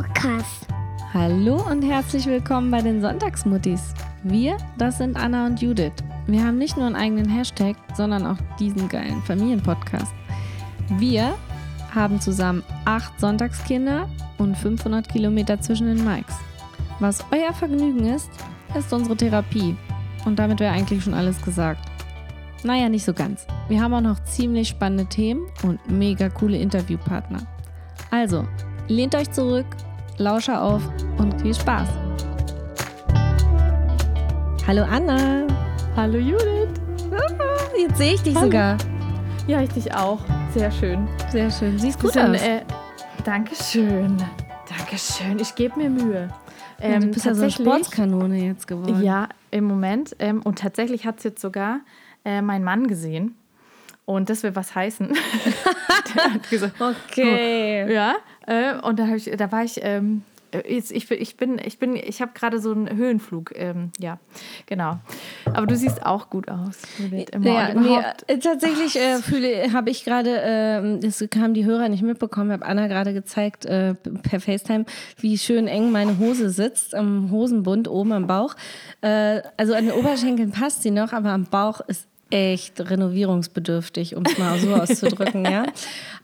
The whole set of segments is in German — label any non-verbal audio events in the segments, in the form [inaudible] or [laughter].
Podcast. Hallo und herzlich willkommen bei den Sonntagsmuttis. Wir, das sind Anna und Judith. Wir haben nicht nur einen eigenen Hashtag, sondern auch diesen geilen Familienpodcast. Wir haben zusammen acht Sonntagskinder und 500 Kilometer zwischen den Mikes. Was euer Vergnügen ist, ist unsere Therapie. Und damit wäre eigentlich schon alles gesagt. Naja, nicht so ganz. Wir haben auch noch ziemlich spannende Themen und mega coole Interviewpartner. Also, lehnt euch zurück, lausche auf und viel Spaß. Hallo Anna. Hallo Judith. Ah, Jetzt sehe ich dich Hallo. sogar. Ja, ich dich auch. Sehr schön. Sehr schön. Siehst gut Bisschen, aus. äh, Dankeschön. Dankeschön. Ich gebe mir Mühe. ja, du Ähm, bist ja so eine Sportskanone jetzt geworden. Ja, im Moment. Ähm, und tatsächlich hat es jetzt sogar äh, mein Mann gesehen. Und das will was heißen. [laughs] Der hat gesagt, [laughs] Okay. ja. Äh, und da, ich, da war ich. Ähm, Jetzt, ich, ich bin, ich bin, ich habe gerade so einen Höhenflug, ähm, ja, genau. Aber du siehst auch gut aus. Ja, nee, äh, tatsächlich äh, fühle, habe ich gerade, äh, das haben die Hörer nicht mitbekommen, habe Anna gerade gezeigt äh, per FaceTime, wie schön eng meine Hose sitzt, am Hosenbund oben am Bauch. Äh, also an den Oberschenkeln passt sie noch, aber am Bauch ist echt renovierungsbedürftig, um es mal so [laughs] auszudrücken, ja.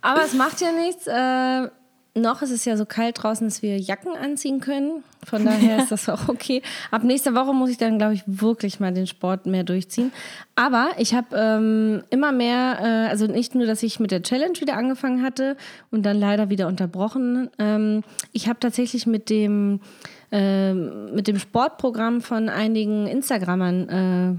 Aber es macht ja nichts. Äh, noch ist es ja so kalt draußen, dass wir Jacken anziehen können. Von [laughs] daher ist das auch okay. Ab nächster Woche muss ich dann, glaube ich, wirklich mal den Sport mehr durchziehen. Aber ich habe ähm, immer mehr, äh, also nicht nur, dass ich mit der Challenge wieder angefangen hatte und dann leider wieder unterbrochen. Ähm, ich habe tatsächlich mit dem ähm, mit dem Sportprogramm von einigen Instagrammern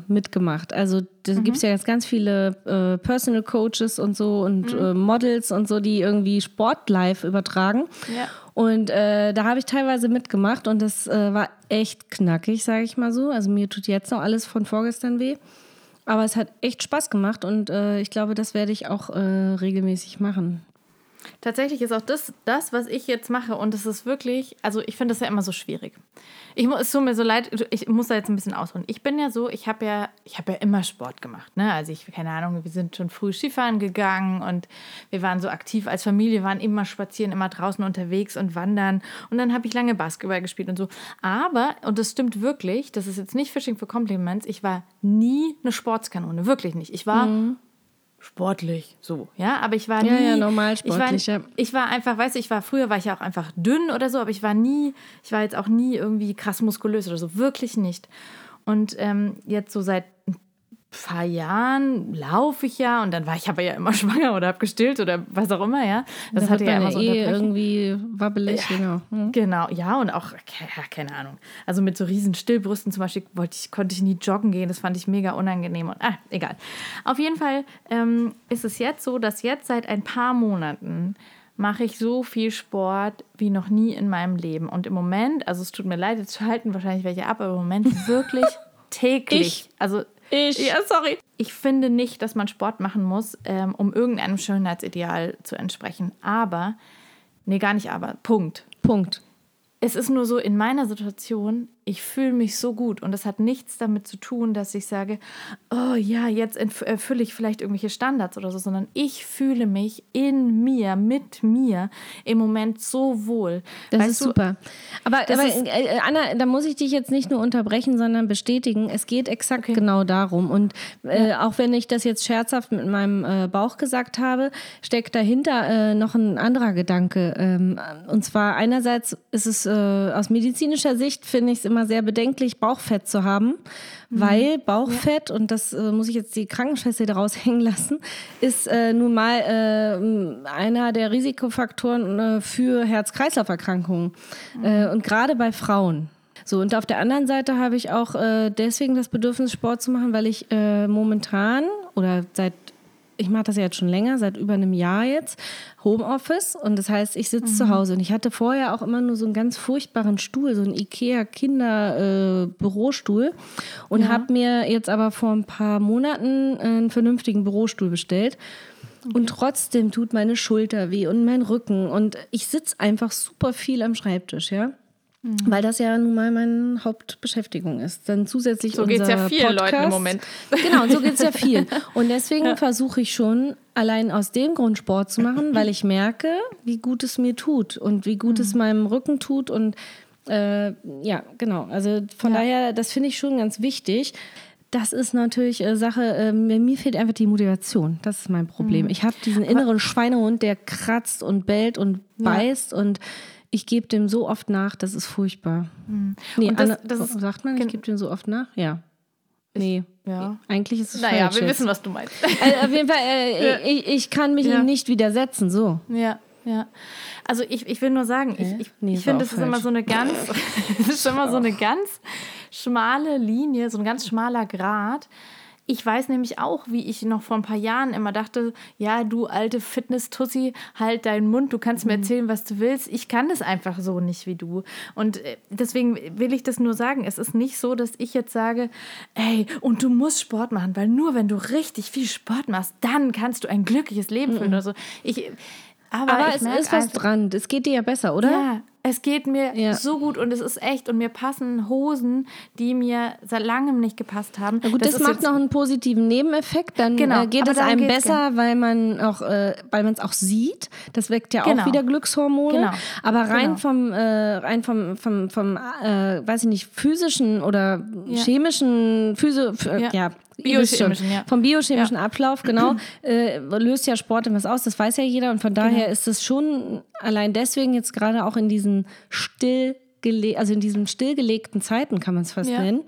äh, mitgemacht. Also da Mhm. gibt's ja jetzt ganz viele äh, Personal Coaches und so und äh, Models und so, die irgendwie Sport live übertragen. Ja. Und äh, da habe ich teilweise mitgemacht und das äh, war echt knackig, sage ich mal so. Also mir tut jetzt noch alles von vorgestern weh. Aber es hat echt Spaß gemacht und äh, ich glaube, das werde ich auch äh, regelmäßig machen. Tatsächlich ist auch das, das, was ich jetzt mache, und es ist wirklich, also ich finde das ja immer so schwierig. Ich muss, es tut mir so leid, ich muss da jetzt ein bisschen ausholen. Ich bin ja so, ich habe ja, ich habe ja immer Sport gemacht, ne? Also ich, keine Ahnung, wir sind schon früh Skifahren gegangen und wir waren so aktiv als Familie, waren immer spazieren, immer draußen unterwegs und wandern. Und dann habe ich lange Basketball gespielt und so. Aber, und das stimmt wirklich, das ist jetzt nicht Fishing for Compliments, ich war nie eine Sportskanone, wirklich nicht. Ich war sportlich, so, ja, aber ich war nie... Ja, ja, normal ich war, sportlich, ich war einfach, weißt du, ich war früher war ich ja auch einfach dünn oder so, aber ich war nie, ich war jetzt auch nie irgendwie krass muskulös oder so, wirklich nicht. Und ähm, jetzt so seit paar Jahren laufe ich ja und dann war ich aber ja immer [laughs] schwanger oder habe gestillt oder was auch immer, ja. Das Da hatte ja immer so eh irgendwie wabbelig, genau. Hm. Genau, ja, und auch, ja, keine Ahnung. Also mit so riesen Stillbrüsten zum Beispiel wollte ich, konnte ich nie joggen gehen. Das fand ich mega unangenehm. Und, ah, egal. Auf jeden Fall ähm, ist es jetzt so, dass jetzt seit ein paar Monaten mache ich so viel Sport wie noch nie in meinem Leben. Und im Moment, also es tut mir leid, jetzt halten wahrscheinlich welche ab, aber im Moment [laughs] wirklich täglich. Ich. Also Ich. ja, sorry. Ich finde nicht, dass man Sport machen muss, ähm, um irgendeinem Schönheitsideal zu entsprechen. Aber, nee, gar nicht aber, Punkt. Punkt. Es ist nur so, in meiner Situation, ich fühle mich so gut und das hat nichts damit zu tun, dass ich sage, oh ja, jetzt erfülle ich vielleicht irgendwelche Standards oder so, sondern ich fühle mich in mir, mit mir im Moment so wohl. Das Weißt ist du, super. Aber, aber ist- äh, Anna, da muss ich dich jetzt nicht nur unterbrechen, sondern bestätigen. Es geht exakt genau darum. Und äh, auch wenn ich das jetzt scherzhaft mit meinem äh, Bauch gesagt habe, steckt dahinter äh, noch ein anderer Gedanke. Ähm, und zwar einerseits ist es äh, aus medizinischer Sicht, finde ich es immer sehr bedenklich, Bauchfett zu haben. Weil Bauchfett, und das äh, muss ich jetzt die Krankenschwester daraus hängen lassen, ist äh, nun mal äh, einer der Risikofaktoren äh, für Herz-Kreislauf-Erkrankungen. Äh, und gerade bei Frauen. So, und auf der anderen Seite habe ich auch äh, deswegen das Bedürfnis, Sport zu machen, weil ich momentan oder seit, ich mache das ja jetzt schon länger, seit über einem Jahr jetzt, Homeoffice. Und das heißt, ich sitze zu Hause. Und ich hatte vorher auch immer nur so einen ganz furchtbaren Stuhl, so einen IKEA-Kinder-Bürostuhl. und habe mir jetzt aber vor ein paar Monaten einen vernünftigen Bürostuhl bestellt. Und trotzdem tut meine Schulter weh und mein Rücken. Und ich sitze einfach super viel am Schreibtisch, ja. Weil das ja nun mal meine Hauptbeschäftigung ist. Dann zusätzlich So unser geht's ja vielen Podcast. Leuten im Moment. Genau, und so geht es ja viel. Und deswegen versuche ich schon, allein aus dem Grund Sport zu machen, weil ich merke, wie gut es mir tut und wie gut es meinem Rücken tut. Und äh, ja, genau. Also von Ja. daher, das finde ich schon ganz wichtig. Das ist natürlich äh, Sache, äh, mir mir fehlt einfach die Motivation. Das ist mein Problem. Ich habe diesen inneren Schweinehund, der kratzt und bellt und beißt und ich gebe dem so oft nach, das ist furchtbar. Nee, Und das- Anna- das ist- sagt man, ich gebe dem so oft nach? Ja. Nee. Ja. Eigentlich ist es Naja, falsch. wir jetzt. wissen, was du meinst. Also auf jeden Fall, äh, ich, ich kann mich Ja. ihm nicht widersetzen, so. Ja, ja. Also ich, ich will nur sagen, ich, ich, Nee, ich finde, das ist immer falsch. so eine ganz, [laughs] das ist immer so eine ganz schmale Linie, so ein ganz schmaler Grat. Ich weiß nämlich auch, wie ich noch vor ein paar Jahren immer dachte, ja, du alte Fitness-Tussi, halt deinen Mund, du kannst mir Mhm. erzählen, was du willst. Ich kann das einfach so nicht wie du. Und äh, deswegen will ich das nur sagen. Es ist nicht so, dass ich jetzt sage, ey, und du musst Sport machen, weil nur wenn du richtig viel Sport machst, dann kannst du ein glückliches Leben führen oder so. Ich, aber Mhm. Aber es ist was dran. Es geht dir ja besser, oder? ja, es geht mir Ja. so gut und es ist echt und mir passen Hosen, die mir seit langem nicht gepasst haben. Na gut, das, ist macht noch einen positiven Nebeneffekt. Dann Genau, äh, geht es einem besser, weil man auch, äh, weil man es auch sieht. Das weckt ja Genau. auch wieder Glückshormone. Genau. Aber rein Genau. vom, äh, rein vom, vom, vom äh, weiß ich nicht, physischen oder Ja. chemischen, Physio, äh, Ja. Biochemischen, ja. Vom biochemischen Ja. Ablauf, genau, äh, löst ja Sport etwas aus, das weiß ja jeder. Und von Genau. daher ist es schon allein deswegen jetzt gerade auch in diesen stillgele also in diesen stillgelegten Zeiten, kann man es fast Ja. nennen,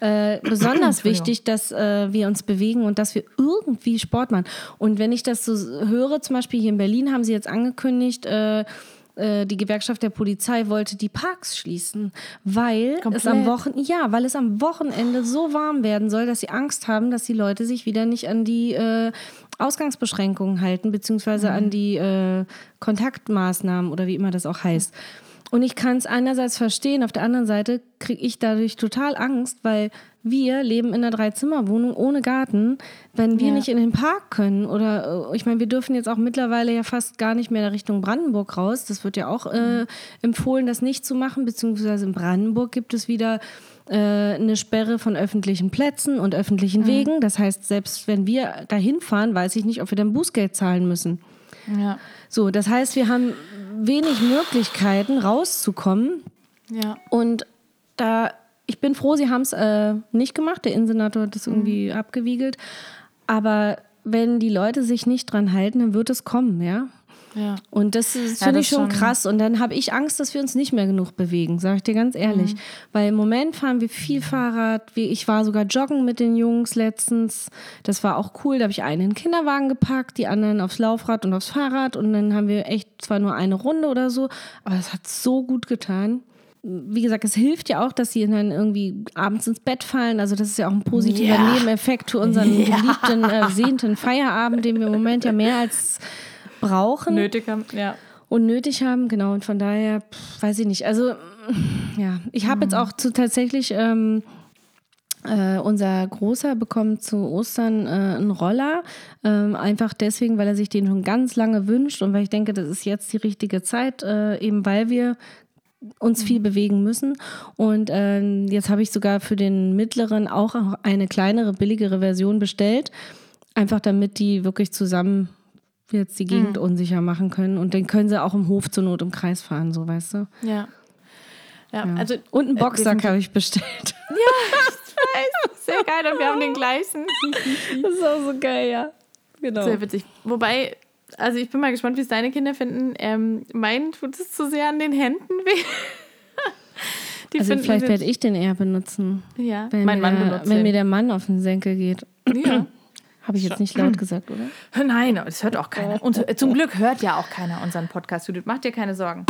äh, besonders [clears throat] wichtig, dass äh, wir uns bewegen und dass wir irgendwie Sport machen. Und wenn ich das so höre, zum Beispiel hier in Berlin haben sie jetzt angekündigt, äh, äh, die Gewerkschaft der Polizei wollte die Parks schließen, weil es am Komplett. Wochen ja, weil es am Wochenende so warm werden soll, dass sie Angst haben, dass die Leute sich wieder nicht an die äh, Ausgangsbeschränkungen halten, beziehungsweise Mhm. an die äh, Kontaktmaßnahmen oder wie immer das auch heißt. Und ich kann es einerseits verstehen, auf der anderen Seite kriege ich dadurch total Angst, weil wir leben in einer Dreizimmerwohnung ohne Garten. Wenn wir Ja. nicht in den Park können oder äh, ich meine, wir dürfen jetzt auch mittlerweile ja fast gar nicht mehr Richtung Brandenburg raus. Das wird ja auch äh, empfohlen, das nicht zu machen, beziehungsweise in Brandenburg gibt es wieder äh, eine Sperre von öffentlichen Plätzen und öffentlichen Wegen. Das heißt, selbst wenn wir dahin fahren, weiß ich nicht, ob wir dann Bußgeld zahlen müssen. Ja, So, das heißt, wir haben wenig Möglichkeiten rauszukommen. ja. Und da, ich bin froh, sie haben es äh, nicht gemacht. Der Innensenator hat das irgendwie abgewiegelt. Aber wenn die Leute sich nicht dran halten, dann wird es kommen, ja. Ja. Und das, ist- Ja, finde das ich schon schon. krass. Und dann habe ich Angst, dass wir uns nicht mehr genug bewegen, sage ich dir ganz ehrlich. Weil im Moment fahren wir viel Fahrrad. Wie- Ich war sogar joggen mit den Jungs letztens. Das war auch cool. Da habe ich einen in den Kinderwagen gepackt, die anderen aufs Laufrad und aufs Fahrrad. Und dann haben wir echt zwar nur eine Runde oder so, aber es hat so gut getan. Wie gesagt, es hilft ja auch, dass sie dann irgendwie abends ins Bett fallen. Also das ist ja auch ein positiver Ja. Nebeneffekt für unseren [laughs] geliebten, äh, sehnten Feierabend, den wir im Moment ja mehr als brauchen Nötig haben, ja. und nötig haben, genau. Und von daher, pff, weiß ich nicht. Also, mm, ja, ich habe jetzt auch zu tatsächlich, ähm, äh, unser Großer bekommt zu Ostern äh, einen Roller. Ähm, einfach deswegen, weil er sich den schon ganz lange wünscht und weil ich denke, das ist jetzt die richtige Zeit, äh, eben weil wir uns viel bewegen müssen. Und ähm, jetzt habe ich sogar für den mittleren auch eine kleinere, billigere Version bestellt. Einfach damit die wirklich zusammen jetzt die Gegend unsicher machen können. Und dann können sie auch im Hof zur Not im Kreis fahren, so weißt du. Ja. Ja, Ja. also und einen äh, Boxsack wir sind- habe ich bestellt. [laughs] Sehr geil und wir haben den gleichen. Das ist auch so geil, ja. Genau. Sehr witzig. Wobei, also ich bin mal gespannt, wie es deine Kinder finden. Ähm, mein tut es zu sehr an den Händen weh. [laughs] Die Also vielleicht werde ich den eher benutzen. Ja, Wenn, mein mir Mann der, benutzt wenn den. mir der Mann auf den Senkel geht. Ja. [clears throat] Habe ich jetzt nicht laut gesagt, oder? Nein, das hört auch keiner. Und [laughs] zum Glück hört ja auch keiner unseren Podcast, Judith. Mach dir keine Sorgen.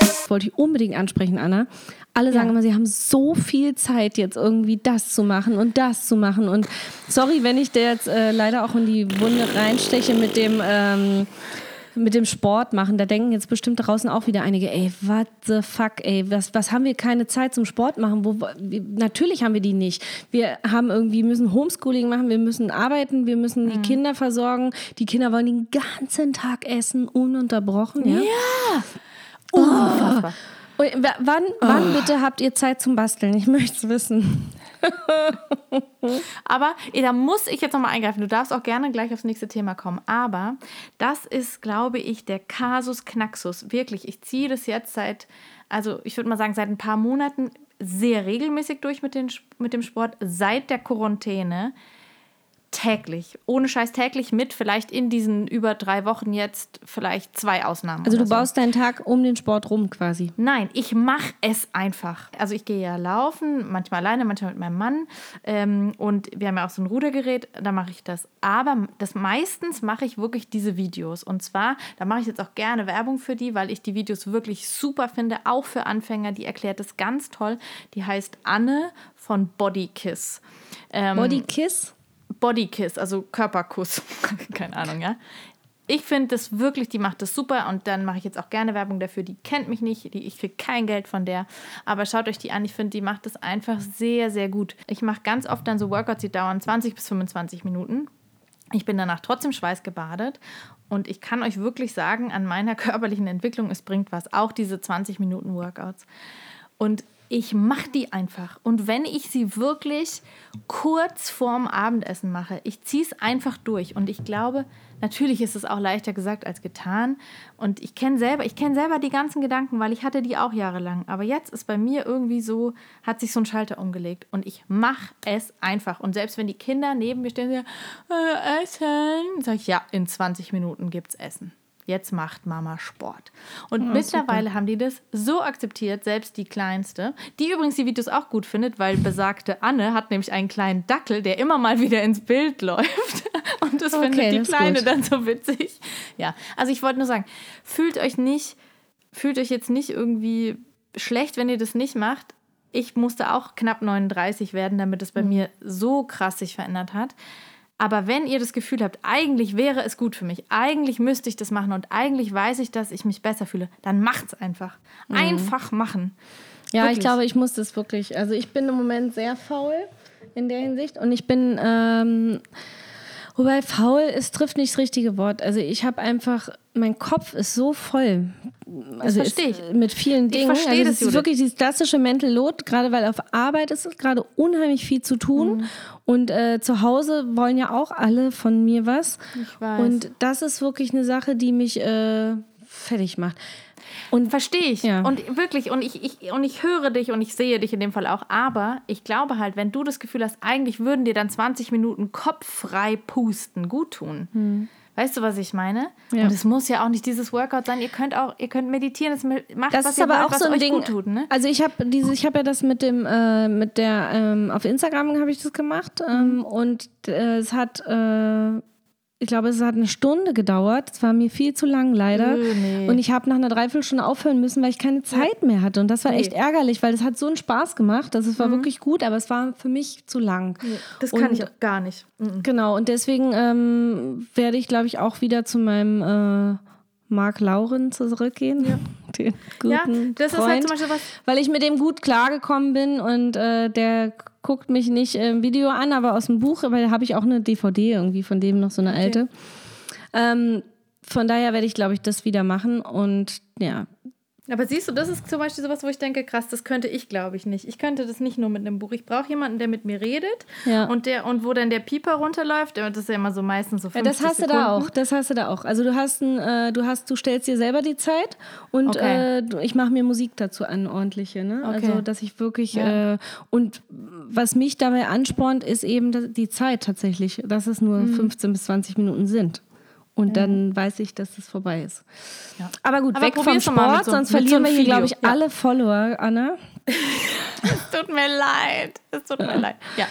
Das wollte ich unbedingt ansprechen, Anna. Alle sagen Ja. immer, sie haben so viel Zeit, jetzt irgendwie das zu machen und das zu machen. Und sorry, wenn ich dir jetzt äh, leider auch in die Wunde reinsteche mit dem, ähm, mit dem Sport machen, da denken jetzt bestimmt draußen auch wieder einige, ey, what the fuck, ey, was, was haben wir keine Zeit zum Sport machen? Wo, natürlich haben wir die nicht. Wir haben irgendwie, müssen Homeschooling machen, wir müssen arbeiten, wir müssen die Kinder versorgen. Die Kinder wollen den ganzen Tag essen, ununterbrochen. Ja. Ja. Unfassbar. Und wann, wann bitte habt ihr Zeit zum Basteln? Ich möchte es wissen. [laughs] Aber da muss ich jetzt nochmal eingreifen. Du darfst auch gerne gleich aufs nächste Thema kommen. Aber das ist, glaube ich, der Kasus Knaxus. Wirklich, ich ziehe das jetzt seit, also ich würde mal sagen, seit ein paar Monaten sehr regelmäßig durch mit, den, mit dem Sport. Seit der Quarantäne täglich. Ohne Scheiß täglich mit, vielleicht in diesen über drei Wochen jetzt vielleicht zwei Ausnahmen. Also du so. baust deinen Tag um den Sport rum quasi. Nein, ich mache es einfach. Also ich gehe ja laufen, manchmal alleine, manchmal mit meinem Mann. Ähm, und wir haben ja auch so ein Rudergerät, da mache ich das. Aber das meistens mache ich wirklich diese Videos. Und zwar, da mache ich jetzt auch gerne Werbung für die, weil ich die Videos wirklich super finde, auch für Anfänger. Die erklärt es ganz toll. Die heißt Anne von Bodykiss. Ähm, Body Kiss? Bodykiss, also Körperkuss. [laughs] Keine Ahnung, ja. Ich finde das wirklich, die macht das super und dann mache ich jetzt auch gerne Werbung dafür. Die kennt mich nicht, die, ich kriege kein Geld von der, aber schaut euch die an. Ich finde, die macht das einfach sehr, sehr gut. Ich mache ganz oft dann so Workouts, die dauern 20 bis 25 Minuten. Ich bin danach trotzdem schweißgebadet und ich kann euch wirklich sagen, an meiner [laughs] körperlichen Entwicklung, es bringt was. Auch diese 20 Minuten Workouts. Und ich mache die einfach. Und wenn ich sie wirklich kurz vorm Abendessen mache, ich ziehe es einfach durch. Und ich glaube, natürlich ist es auch leichter gesagt als getan. Und ich kenne selber, ich kenne selber die ganzen Gedanken, weil ich hatte die auch jahrelang. Aber jetzt ist bei mir irgendwie so, hat sich so ein Schalter umgelegt. Und ich mache es einfach. Und selbst wenn die Kinder neben mir stehen, sagen, äh, Essen, sage ich, ja, in 20 Minuten gibt's Essen. Jetzt macht Mama Sport. Und mittlerweile haben die das so akzeptiert, selbst die Kleinste, die übrigens die Videos auch gut findet, weil besagte Anne hat nämlich einen kleinen Dackel, der immer mal wieder ins Bild läuft. [laughs] Und das Okay, findet die das Kleine dann so witzig. Ja, also ich wollte nur sagen, fühlt euch nicht, fühlt euch jetzt nicht irgendwie schlecht, wenn ihr das nicht macht. Ich musste auch knapp 39 werden, damit es bei mir so krass sich verändert hat. Aber wenn ihr das Gefühl habt, eigentlich wäre es gut für mich, eigentlich müsste ich das machen und eigentlich weiß ich, dass ich mich besser fühle, dann macht's einfach. Einfach machen. Ja, ich Wirklich. glaube, ich muss das wirklich. Also ich bin im Moment sehr faul in der Hinsicht und ich bin, ähm, wobei faul ist, trifft nicht das richtige Wort. Also ich habe einfach, mein Kopf ist so voll. Also verstehe ist, ich. Mit vielen Ich Dingen. verstehe also das, es ist Judith. wirklich dieses klassische Mental Load, gerade weil auf Arbeit ist gerade unheimlich viel zu tun. Mhm. Und äh, zu Hause wollen ja auch alle von mir was. Ich weiß. Und das ist wirklich eine Sache, die mich äh, fertig macht. Und Verstehe ich. Ja. Und wirklich, und ich, ich, und ich höre dich und ich sehe dich in dem Fall auch. Aber ich glaube halt, wenn du das Gefühl hast, eigentlich würden dir dann 20 Minuten kopffrei pusten gut tun. Weißt du, was ich meine? Hm. Ja. Und es muss ja auch nicht dieses Workout sein. Ihr könnt auch, ihr könnt meditieren, das macht, Das was ist ihr aber wollt, auch so ein Ding. gut tut, ne? Also ich habe diese, ich habe ja das mit dem, äh, mit der, ähm, auf Instagram habe ich das gemacht Mhm. ähm, und äh, es hat, äh, ich glaube, es hat eine Stunde gedauert. Es war mir viel zu lang leider. Nee. Und ich habe nach einer Dreiviertelstunde aufhören müssen, weil ich keine Zeit mehr hatte. Und das war Nee. Mhm. echt ärgerlich, weil es hat so einen Spaß gemacht. Also es war wirklich gut, aber es war für mich zu lang. Das kann kann ich auch gar nicht. Genau, und deswegen ähm, werde ich, glaube ich, auch wieder zu meinem äh, Mark Lauren zurückgehen. [laughs] Den guten Ja, das ist Freund, halt zum Beispiel was. Weil ich mit dem gut klargekommen bin und äh, der guckt mich nicht im Video an, aber aus dem Buch, weil da habe ich auch eine DVD irgendwie von dem noch so eine alte. Ähm, von daher werde ich, glaube ich, das wieder machen und ja. Aber siehst du, das ist zum Beispiel sowas, wo ich denke, krass, das könnte ich, glaube ich, nicht. Ich könnte das nicht nur mit einem Buch. Ich brauche jemanden, der mit mir redet Ja. und der und wo dann der Pieper runterläuft. Das ist ja immer so meistens so Ja, 50 das hast Sekunden. du da auch. Das hast du da auch. Also du hast ein, äh, du hast, du stellst dir selber die Zeit und Okay. äh, ich mache mir Musik dazu an, ordentliche. Ne? Okay. Also dass ich wirklich Ja. äh, und was mich dabei anspornt, ist eben die Zeit tatsächlich, dass es nur Mhm. 15 bis 20 Minuten sind. Und dann weiß ich, dass es vorbei ist. Ja. Aber gut, Aber weg vom Sport, so- sonst so verlieren einem wir hier, glaube ich, Ja. alle Follower, Anna. [laughs] Es tut mir leid. Es tut mir leid. Ja.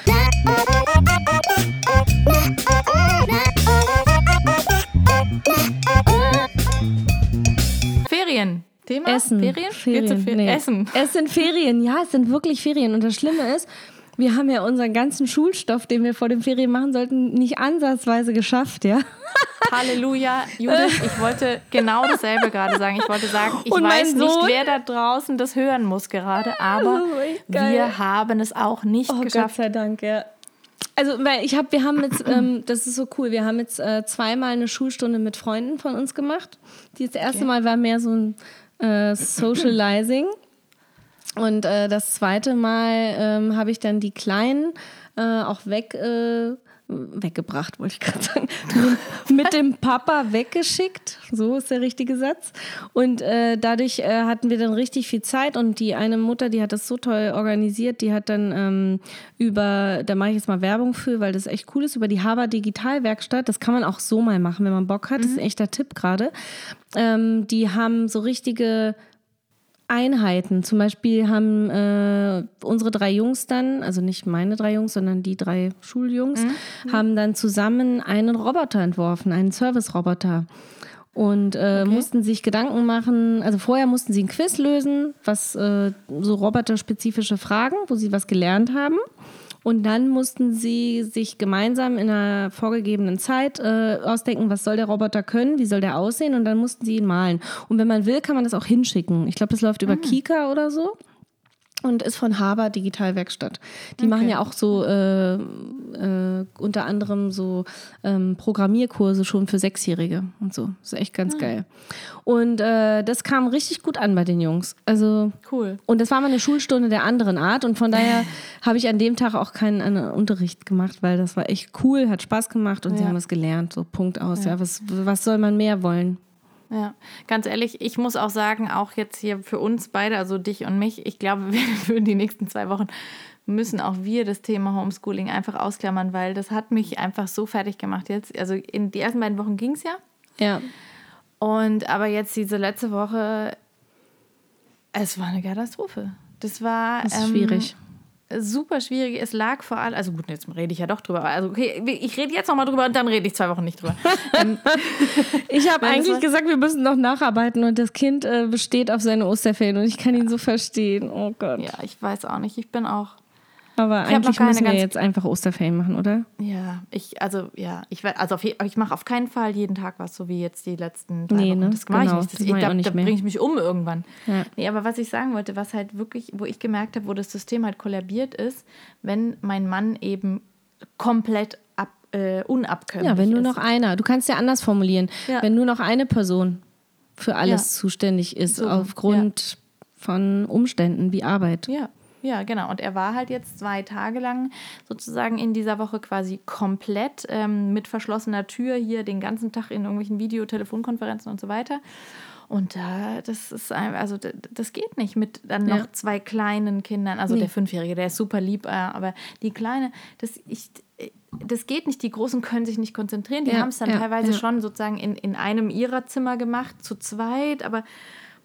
Ferien. Thema? Essen. Ferien? Ferien. Fer Nee. Essen. Es sind Ferien, ja, es sind wirklich Ferien. Und das Schlimme ist, wir haben ja unseren ganzen Schulstoff, den wir vor den Ferien machen sollten, nicht ansatzweise geschafft, ja. [laughs] Halleluja, Judith, ich wollte genau dasselbe gerade sagen. Ich wollte sagen, ich weiß nicht, Sohn? wer da draußen das hören muss gerade, aber wir haben es auch nicht Oh, Gott geschafft. sei Dank, ja. Also, weil ich habe, wir haben jetzt, [clears throat] ähm, das ist so cool, wir haben jetzt äh, zweimal eine Schulstunde mit Freunden von uns gemacht. Das erste Mal war mehr so ein äh, Socializing. Und äh, das zweite Mal ähm, habe ich dann die Kleinen äh, auch weg, äh, weggebracht, wollte ich gerade sagen, [laughs] mit dem Papa weggeschickt. So ist der richtige Satz. Und äh, dadurch äh, hatten wir dann richtig viel Zeit und die eine Mutter, die hat das so toll organisiert, die hat dann ähm, über, da mache ich jetzt mal Werbung für, weil das echt cool ist, über die Haber Digitalwerkstatt, das kann man auch so mal machen, wenn man Bock hat, das ist ein echter Tipp gerade. Ähm, die haben so richtige Einheiten. Zum Beispiel haben äh, unsere drei Jungs dann, also nicht meine drei Jungs, sondern die drei Schuljungs, haben dann zusammen einen Roboter entworfen, einen Service-Roboter. Und äh, mussten sich Gedanken machen, also vorher mussten sie ein Quiz lösen, was äh, so roboterspezifische Fragen, wo sie was gelernt haben. Und dann mussten sie sich gemeinsam in einer vorgegebenen Zeit äh, ausdenken, was soll der Roboter können, wie soll der aussehen und dann mussten sie ihn malen. Und wenn man will, kann man das auch hinschicken. Ich glaube, das läuft über Kika oder so und ist von Haber Digitalwerkstatt. Die machen ja auch so äh, äh, unter anderem so ähm, Programmierkurse schon für Sechsjährige und so. Das ist echt ganz geil. Und äh, das kam richtig gut an bei den Jungs. Also Cool. und das war mal eine Schulstunde der anderen Art und von daher habe ich an dem Tag auch keinen anderen Unterricht gemacht, weil das war echt cool, hat Spaß gemacht und sie Ja. haben es gelernt. So Punkt aus. Ja, was, was soll man mehr wollen? Ja, ganz ehrlich, ich muss auch sagen, auch jetzt hier für uns beide, also dich und mich, ich glaube, [laughs] wir für die nächsten zwei Wochen müssen auch wir das Thema Homeschooling einfach ausklammern, weil das hat mich einfach so fertig gemacht jetzt. Also in die ersten beiden Wochen ging es ja. Ja. Und aber jetzt diese letzte Woche, es war eine Katastrophe. Das war Das ist ähm, schwierig. Super schwierig. Es lag vor allem, also gut, jetzt rede ich ja doch drüber. Also okay, ich rede jetzt nochmal drüber und dann rede ich zwei Wochen nicht drüber. [laughs] ähm, Ich habe [laughs] eigentlich gesagt, wir müssen noch nacharbeiten und das Kind äh, besteht auf seine Osterferien und ich kann ihn so verstehen. Oh Gott. ja, ich weiß auch nicht. Ich bin auch. Aber noch eigentlich keine müssen wir jetzt einfach Osterferien machen, oder? Ja, ich, also ja, ich werd- also auf, ich mache auf keinen Fall jeden Tag was, so wie jetzt die letzten drei Nee, Wochen. ne? Das mache Genau, ich nicht. Das, das ich, ich da bringe ich mich um irgendwann. Ja. Nee, aber was ich sagen wollte, was halt wirklich, wo ich gemerkt habe, wo das System halt kollabiert ist, wenn mein Mann eben komplett ab, äh, unabkömmlich Ja, wenn nur ist. noch einer, du kannst ja anders formulieren, Ja. wenn nur noch eine Person für alles Ja. zuständig ist, So, aufgrund von Umständen wie Arbeit. Ja, ja, genau. Und er war halt jetzt zwei Tage lang sozusagen in dieser Woche quasi komplett ähm, mit verschlossener Tür hier den ganzen Tag in irgendwelchen Video-Telefonkonferenzen und so weiter. Und da, das ist also das geht nicht mit dann noch Ja. zwei kleinen Kindern. Also Nee. der Fünfjährige, der ist super lieb, äh, aber die Kleine, das ich das geht nicht. Die Großen können sich nicht konzentrieren. Die Ja, haben es dann ja, teilweise schon sozusagen in, in einem ihrer Zimmer gemacht, zu zweit. Aber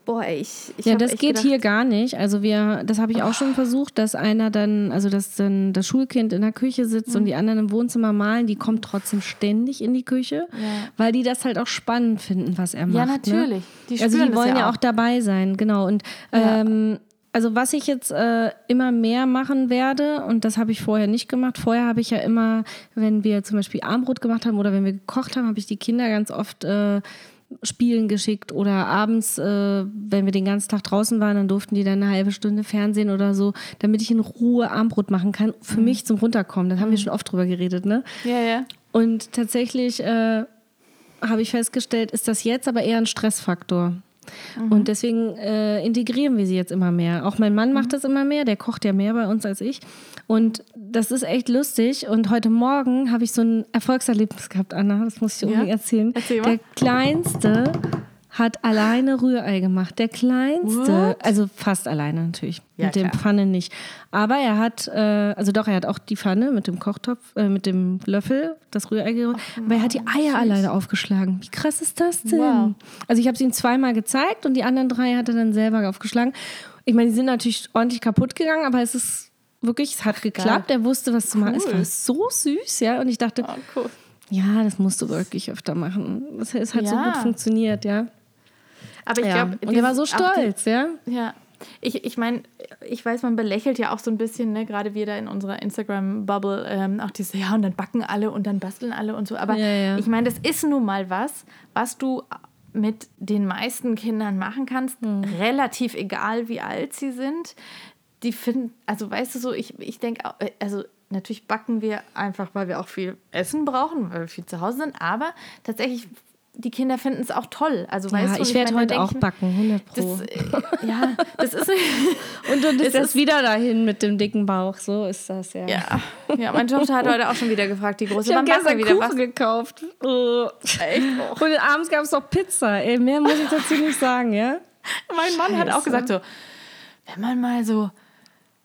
boah, ey, ich, ich Ja, das geht gedacht, hier gar nicht. Also wir, das habe ich auch schon versucht, dass einer dann, also dass dann das Schulkind in der Küche sitzt Mhm. und die anderen im Wohnzimmer malen, die kommt trotzdem ständig in die Küche, Ja. weil die das halt auch spannend finden, was er macht. Ja, Ne? natürlich. Die also spüren die wollen ja ja auch. auch dabei sein, genau. Und Ja. ähm, also was ich jetzt äh, immer mehr machen werde, und das habe ich vorher nicht gemacht, vorher habe ich ja immer, wenn wir zum Beispiel Armbrot gemacht haben oder wenn wir gekocht haben, habe ich die Kinder ganz oft äh, spielen geschickt oder abends, äh, wenn wir den ganzen Tag draußen waren, dann durften die dann eine halbe Stunde Fernsehen oder so, damit ich in Ruhe Armbrot machen kann, für mich zum Runterkommen. Da haben wir schon oft drüber geredet, ne? Ja, ja. Und tatsächlich äh, habe ich festgestellt, ist das jetzt aber eher ein Stressfaktor. Und deswegen äh, integrieren wir sie jetzt immer mehr. Auch mein Mann macht das immer mehr, der kocht ja mehr bei uns als ich. Und das ist echt lustig. Und heute Morgen habe ich so ein Erfolgserlebnis gehabt, Anna, das muss ich dir Ja? unbedingt erzählen. Erzähl. Der Kleinste hat alleine Rührei gemacht. Der Kleinste, What? also fast alleine natürlich. Ja, mit dem klar. Pfanne nicht. Aber er hat, äh, also doch, er hat auch die Pfanne mit dem Kochtopf, äh, mit dem Löffel, das Rührei gerührt. aber er hat die Eier alleine aufgeschlagen. Wie krass ist das denn? Wow. Also ich habe es ihm zweimal gezeigt und die anderen drei hat er dann selber aufgeschlagen. Ich meine, die sind natürlich ordentlich kaputt gegangen, aber es ist wirklich, es hat geklappt. Er wusste, was zu machen. Es Cool. war so süß, ja. Und ich dachte, Oh, cool. ja, das musst du wirklich öfter machen. Es es hat so Ja. gut funktioniert, ja. Aber ich ja. glaube, und er war so stolz, ja. Ja, Ich, ich meine, ich weiß, man belächelt ja auch so ein bisschen, ne, gerade wir da in unserer Instagram-Bubble, ähm, auch diese, ja, und dann backen alle und dann basteln alle und so. Aber Ja, ja. ich meine, das ist nun mal was, was du mit den meisten Kindern machen kannst, Hm. relativ egal, wie alt sie sind. Die finden, also weißt du so, ich, ich denke, also natürlich backen wir einfach, weil wir auch viel Essen brauchen, weil wir viel zu Hause sind, aber tatsächlich, die Kinder finden es auch toll. Also weißt Ja, du, ich werde heute dann auch backen, 100 ich, Pro. das, äh, ja, das ist [laughs] Und du [laughs] bist es jetzt ist- wieder dahin mit dem dicken Bauch. So ist das ja. ja, ja, meine Tochter hat heute auch schon wieder gefragt, die große, Ich habe gestern wieder Kuchen was? gekauft. Oh. Echt? Und abends gab es noch Pizza. Ey, mehr muss ich dazu nicht sagen, ja? Mein Mann hat auch gesagt so, wenn man mal so,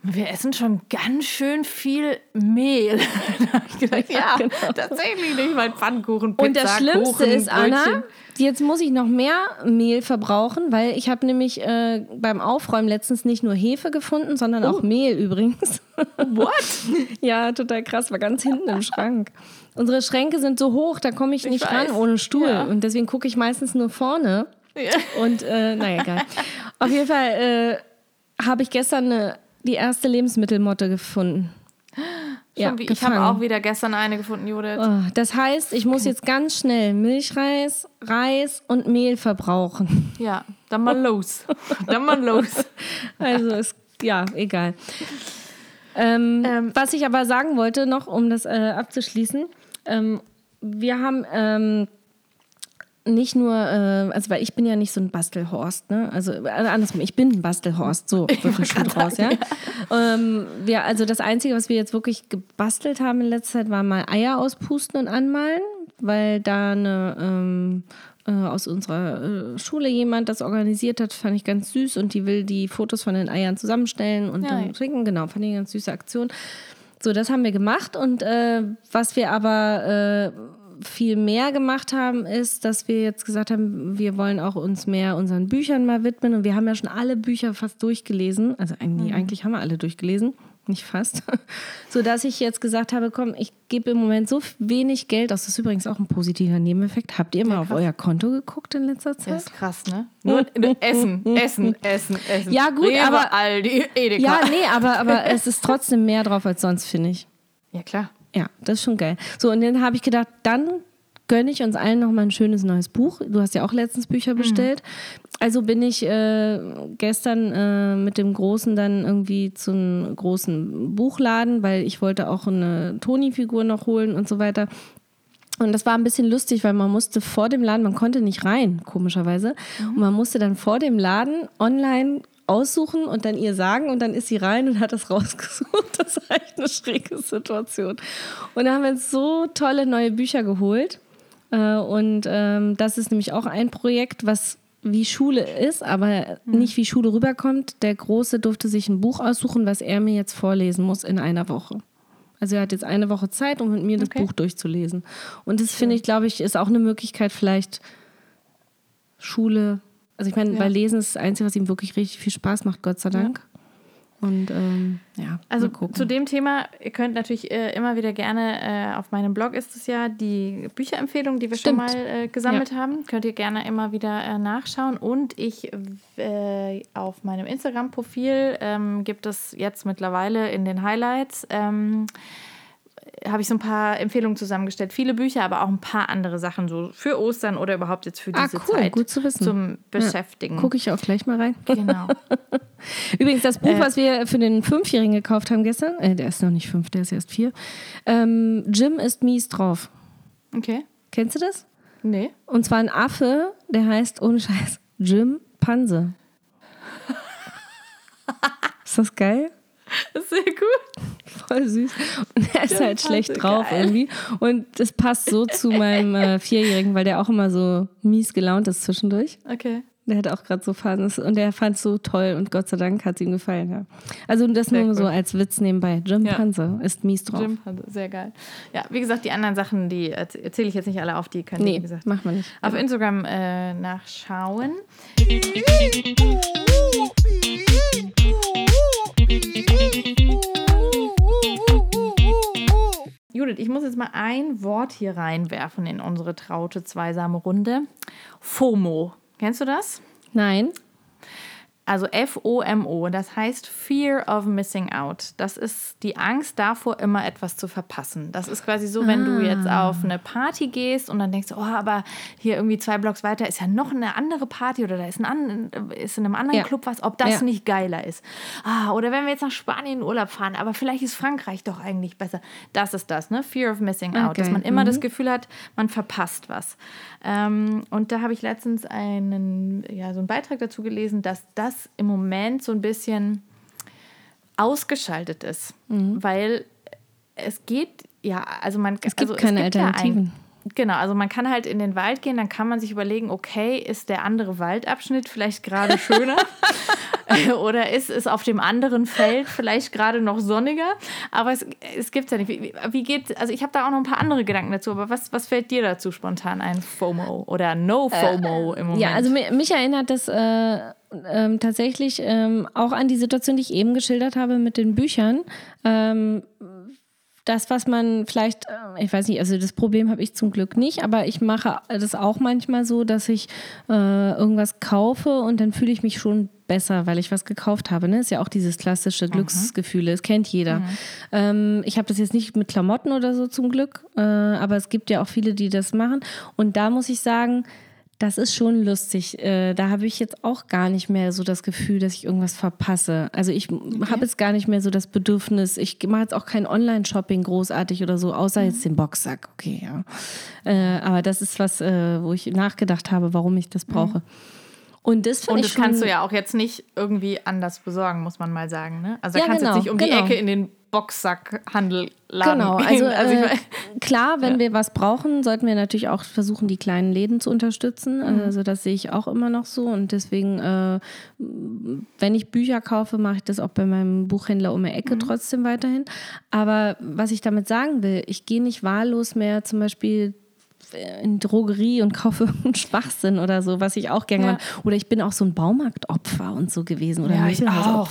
wir essen schon ganz schön viel Mehl. [laughs] ich gedacht, ja, genau. tatsächlich nicht, mein Pfannkuchen, Pizza, Und das Schlimmste Kuchen, ist, Anna, Brötchen. jetzt muss ich noch mehr Mehl verbrauchen, weil ich habe nämlich äh, beim Aufräumen letztens nicht nur Hefe gefunden, sondern Oh. auch Mehl übrigens. [laughs] What? [laughs] ja, total krass, war ganz hinten im Schrank. Unsere Schränke sind so hoch, da komme ich nicht weiß. ran ohne Stuhl. Ja. Und deswegen gucke ich meistens nur vorne. Ja. Und äh, naja, egal. Auf jeden Fall äh, habe ich gestern eine, die erste Lebensmittelmotte gefunden. Wie, ich habe auch wieder gestern eine gefunden, Judith. Oh, das heißt, ich muss jetzt ganz schnell Milchreis, Reis und Mehl verbrauchen. Ja, dann mal los. dann mal los. [laughs] Also ist ja egal. Ähm, Ähm. was ich aber sagen wollte noch, um das äh, abzuschließen, ähm, wir haben ähm, nicht nur, äh, also weil ich bin ja nicht so ein Bastelhorst, ne? Also äh, andersrum, ich bin ein Bastelhorst, so wird ein Schuh draus, ja. Ähm, wir, also das Einzige, was wir jetzt wirklich gebastelt haben in letzter Zeit, war mal Eier auspusten und anmalen, weil da eine ähm, äh, aus unserer äh, Schule jemand das organisiert hat, fand ich ganz süß und die will die Fotos von den Eiern zusammenstellen und Ja, dann ja. trinken. Genau, fand ich eine ganz süße Aktion. So, das haben wir gemacht und äh, was wir aber äh, viel mehr gemacht haben, ist, dass wir jetzt gesagt haben, wir wollen auch uns mehr unseren Büchern mal widmen und wir haben ja schon alle Bücher fast durchgelesen. Also eigentlich, eigentlich haben wir alle durchgelesen, nicht fast. [laughs] So dass ich jetzt gesagt habe, komm, ich gebe im Moment so wenig Geld aus. Das ist übrigens auch ein positiver Nebeneffekt. Habt ihr mal auf euer Konto geguckt in letzter Das Zeit? ist krass, ne? Nur Essen, [laughs] Essen, Essen, Essen. Ja, gut, Rewe, aber- Aldi, Edeka. Ja, nee, aber, aber [laughs] es ist trotzdem mehr drauf als sonst, finde ich. ja, klar. Ja, das ist schon geil. So, und dann habe ich gedacht, dann gönne ich uns allen noch mal ein schönes neues Buch. Du hast ja auch letztens Bücher bestellt. Also bin ich äh, gestern äh, mit dem Großen dann irgendwie zum großen Buchladen, weil ich wollte auch eine Toni-Figur noch holen und so weiter. Und das war ein bisschen lustig, weil man musste vor dem Laden, man konnte nicht rein, komischerweise. Und man musste dann vor dem Laden online aussuchen und dann ihr sagen und dann ist sie rein und hat das [laughs] rausgesucht. Das war echt eine schräge Situation. Und da haben wir uns so tolle neue Bücher geholt. Äh, Und ähm, das ist nämlich auch ein Projekt, was wie Schule ist, aber nicht wie Schule rüberkommt. Der Große durfte sich ein Buch aussuchen, was er mir jetzt vorlesen muss in einer Woche. Also er hat jetzt eine Woche Zeit, um mit mir das Okay. Buch durchzulesen. Und das finde ich, glaube ich, ist auch eine Möglichkeit, vielleicht Schule. Also ich meine, Ja. bei Lesen ist das Einzige, was ihm wirklich richtig viel Spaß macht, Gott sei Dank. Und ähm, ja, Also zu dem Thema, ihr könnt natürlich äh, immer wieder gerne, äh, auf meinem Blog ist es ja die Bücherempfehlung, die wir Stimmt. schon mal äh, gesammelt haben. Könnt ihr gerne immer wieder äh, nachschauen. Und ich äh, auf meinem Instagram-Profil ähm, gibt es jetzt mittlerweile in den Highlights. Ähm, habe ich so ein paar Empfehlungen zusammengestellt. Viele Bücher, aber auch ein paar andere Sachen so für Ostern oder überhaupt jetzt für Ah, diese cool, Zeit gut zu wissen. zum Beschäftigen. Gucke ich auch gleich mal rein. Genau. [laughs] Übrigens, das Buch, Äh. was wir für den Fünfjährigen gekauft haben gestern, äh, der ist noch nicht fünf, der ist erst vier. Ähm, Jim ist mies drauf. Okay. Kennst du das? Nee. Und zwar ein Affe, der heißt ohne Scheiß Jim Panse. [laughs] ist das geil? Sehr gut. Voll süß. Und er ist halt schlecht drauf geil. irgendwie. Und das passt so zu meinem äh, Vierjährigen, weil der auch immer so mies gelaunt ist zwischendurch. Okay. Der hat auch gerade so Phasen und der fand es so toll und Gott sei Dank hat es ihm gefallen. Ja. Also das Sehr nur cool. so als Witz nebenbei. Jim Ja. Panzer ist mies drauf. Jim hatte, sehr geil. Ja, wie gesagt, die anderen Sachen, die erzäh- erzähle ich jetzt nicht alle auf, die könnt ihr, Nee, wie gesagt, macht man nicht. auf Instagram äh, nachschauen. Judith, ich muss jetzt mal ein Wort hier reinwerfen in unsere traute zweisame Runde. FOMO. Kennst du das? Nein. Also F-O-M-O, das heißt Fear of Missing Out. Das ist die Angst davor, immer etwas zu verpassen. Das ist quasi so, wenn ah. du jetzt ah. auf eine Party gehst und dann denkst, oh, aber hier irgendwie zwei Blocks weiter ist ja noch eine andere Party oder da ist, ein ist in einem anderen ja. Club was, ob das ja. nicht geiler ist. Ah, oder wenn wir jetzt nach Spanien in Urlaub fahren, aber vielleicht ist Frankreich doch eigentlich besser. Das ist das, ne? Fear of Missing Out. Okay. Dass man immer mhm. das Gefühl hat, man verpasst was. Ähm, und da habe ich letztens einen, ja, so einen Beitrag dazu gelesen, dass das im Moment so ein bisschen ausgeschaltet ist. Mhm. Weil es geht, ja, also man. Es gibt also, keine es gibt Alternativen. Ja Genau, also man kann halt in den Wald gehen, dann kann man sich überlegen, okay, ist der andere Waldabschnitt vielleicht gerade schöner? [laughs] Oder ist es auf dem anderen Feld vielleicht gerade noch sonniger? Aber es, es gibt ja nicht. Wie, wie geht, also ich habe da auch noch ein paar andere Gedanken dazu, aber was, was fällt dir dazu spontan ein? FOMO oder No FOMO äh, im Moment? Ja, also mich erinnert das äh, ähm, tatsächlich ähm, auch an die Situation, die ich eben geschildert habe mit den Büchern. Ähm, das, was man vielleicht, äh, ich weiß nicht, also das Problem habe ich zum Glück nicht, aber ich mache das auch manchmal so, dass ich äh, irgendwas kaufe und dann fühle ich mich schon besser, weil ich was gekauft habe. Ne? Ist ja auch dieses klassische mhm. Glücksgefühl, das kennt jeder. Mhm. Ähm, ich habe das jetzt nicht mit Klamotten oder so zum Glück, äh, aber es gibt ja auch viele, die das machen. Und da muss ich sagen, das ist schon lustig. Äh, da habe ich jetzt auch gar nicht mehr so das Gefühl, dass ich irgendwas verpasse. Also ich okay. habe jetzt gar nicht mehr so das Bedürfnis. Ich mache jetzt auch kein Online-Shopping großartig oder so, außer mhm. jetzt den Boxsack. Okay, ja. Äh, aber das ist was, äh, wo ich nachgedacht habe, warum ich das brauche. Mhm. Und das, Und das kannst du ja auch jetzt nicht irgendwie anders besorgen, muss man mal sagen. Ne? Also da ja, kannst genau, du jetzt nicht um genau. die Ecke in den Boxsackhandel laden. Genau, also, also äh, klar, wenn ja. wir was brauchen, sollten wir natürlich auch versuchen, die kleinen Läden zu unterstützen. Mhm. Also das sehe ich auch immer noch so und deswegen, äh, wenn ich Bücher kaufe, mache ich das auch bei meinem Buchhändler um die Ecke mhm. trotzdem weiterhin. Aber was ich damit sagen will, ich gehe nicht wahllos mehr zum Beispiel in Drogerie und kaufe [laughs] irgendeinen Schwachsinn oder so, was ich auch gerne ja. Oder ich bin auch so ein Baumarktopfer und so gewesen. Oder ja, ich auch.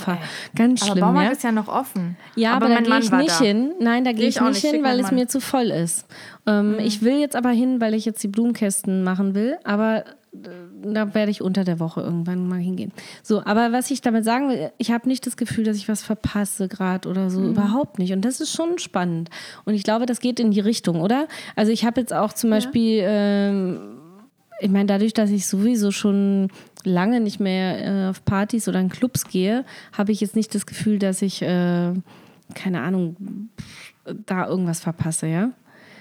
Ganz schlimm. Aber Baumarkt ja? ist ja noch offen. Ja, aber, aber da gehe ich nicht hin. Nein, da gehe ich, ich nicht hin, weil es mir zu voll ist. Ähm, mhm. Ich will jetzt aber hin, weil ich jetzt die Blumenkästen machen will. Aber da werde ich unter der Woche irgendwann mal hingehen. So, aber was ich damit sagen will, ich habe nicht das Gefühl, dass ich was verpasse gerade oder so, mhm. überhaupt nicht. Und das ist schon spannend. Und ich glaube, das geht in die Richtung, oder? Also ich habe jetzt auch zum ja. Beispiel, ähm, ich meine, dadurch, dass ich sowieso schon lange nicht mehr äh, auf Partys oder in Clubs gehe, habe ich jetzt nicht das Gefühl, dass ich, äh, keine Ahnung, da irgendwas verpasse, ja.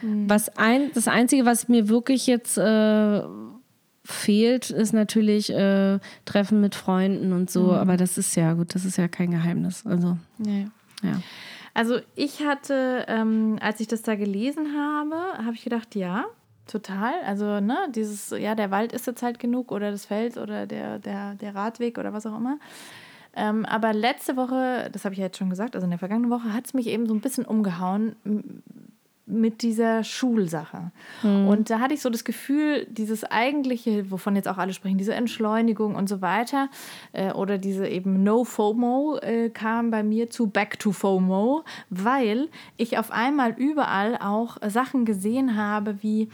Mhm. Was ein, das Einzige, was mir wirklich jetzt äh, fehlt, ist natürlich äh, Treffen mit Freunden und so, mhm. aber das ist ja gut, das ist ja kein Geheimnis. Also, nee. ja. Also ich hatte, ähm, als ich das da gelesen habe, habe ich gedacht, ja, total. Also, ne, dieses, ja, der Wald ist jetzt halt genug oder das Feld oder der, der, der Radweg oder was auch immer. Ähm, aber letzte Woche, das habe ich ja jetzt schon gesagt, also in der vergangenen Woche, hat es mich eben so ein bisschen umgehauen, mit dieser Schulsache. Mhm. Und da hatte ich so das Gefühl, dieses eigentliche, wovon jetzt auch alle sprechen, diese Entschleunigung und so weiter, äh, oder diese eben No FOMO äh, kam bei mir zu Back to FOMO, weil ich auf einmal überall auch Sachen gesehen habe wie,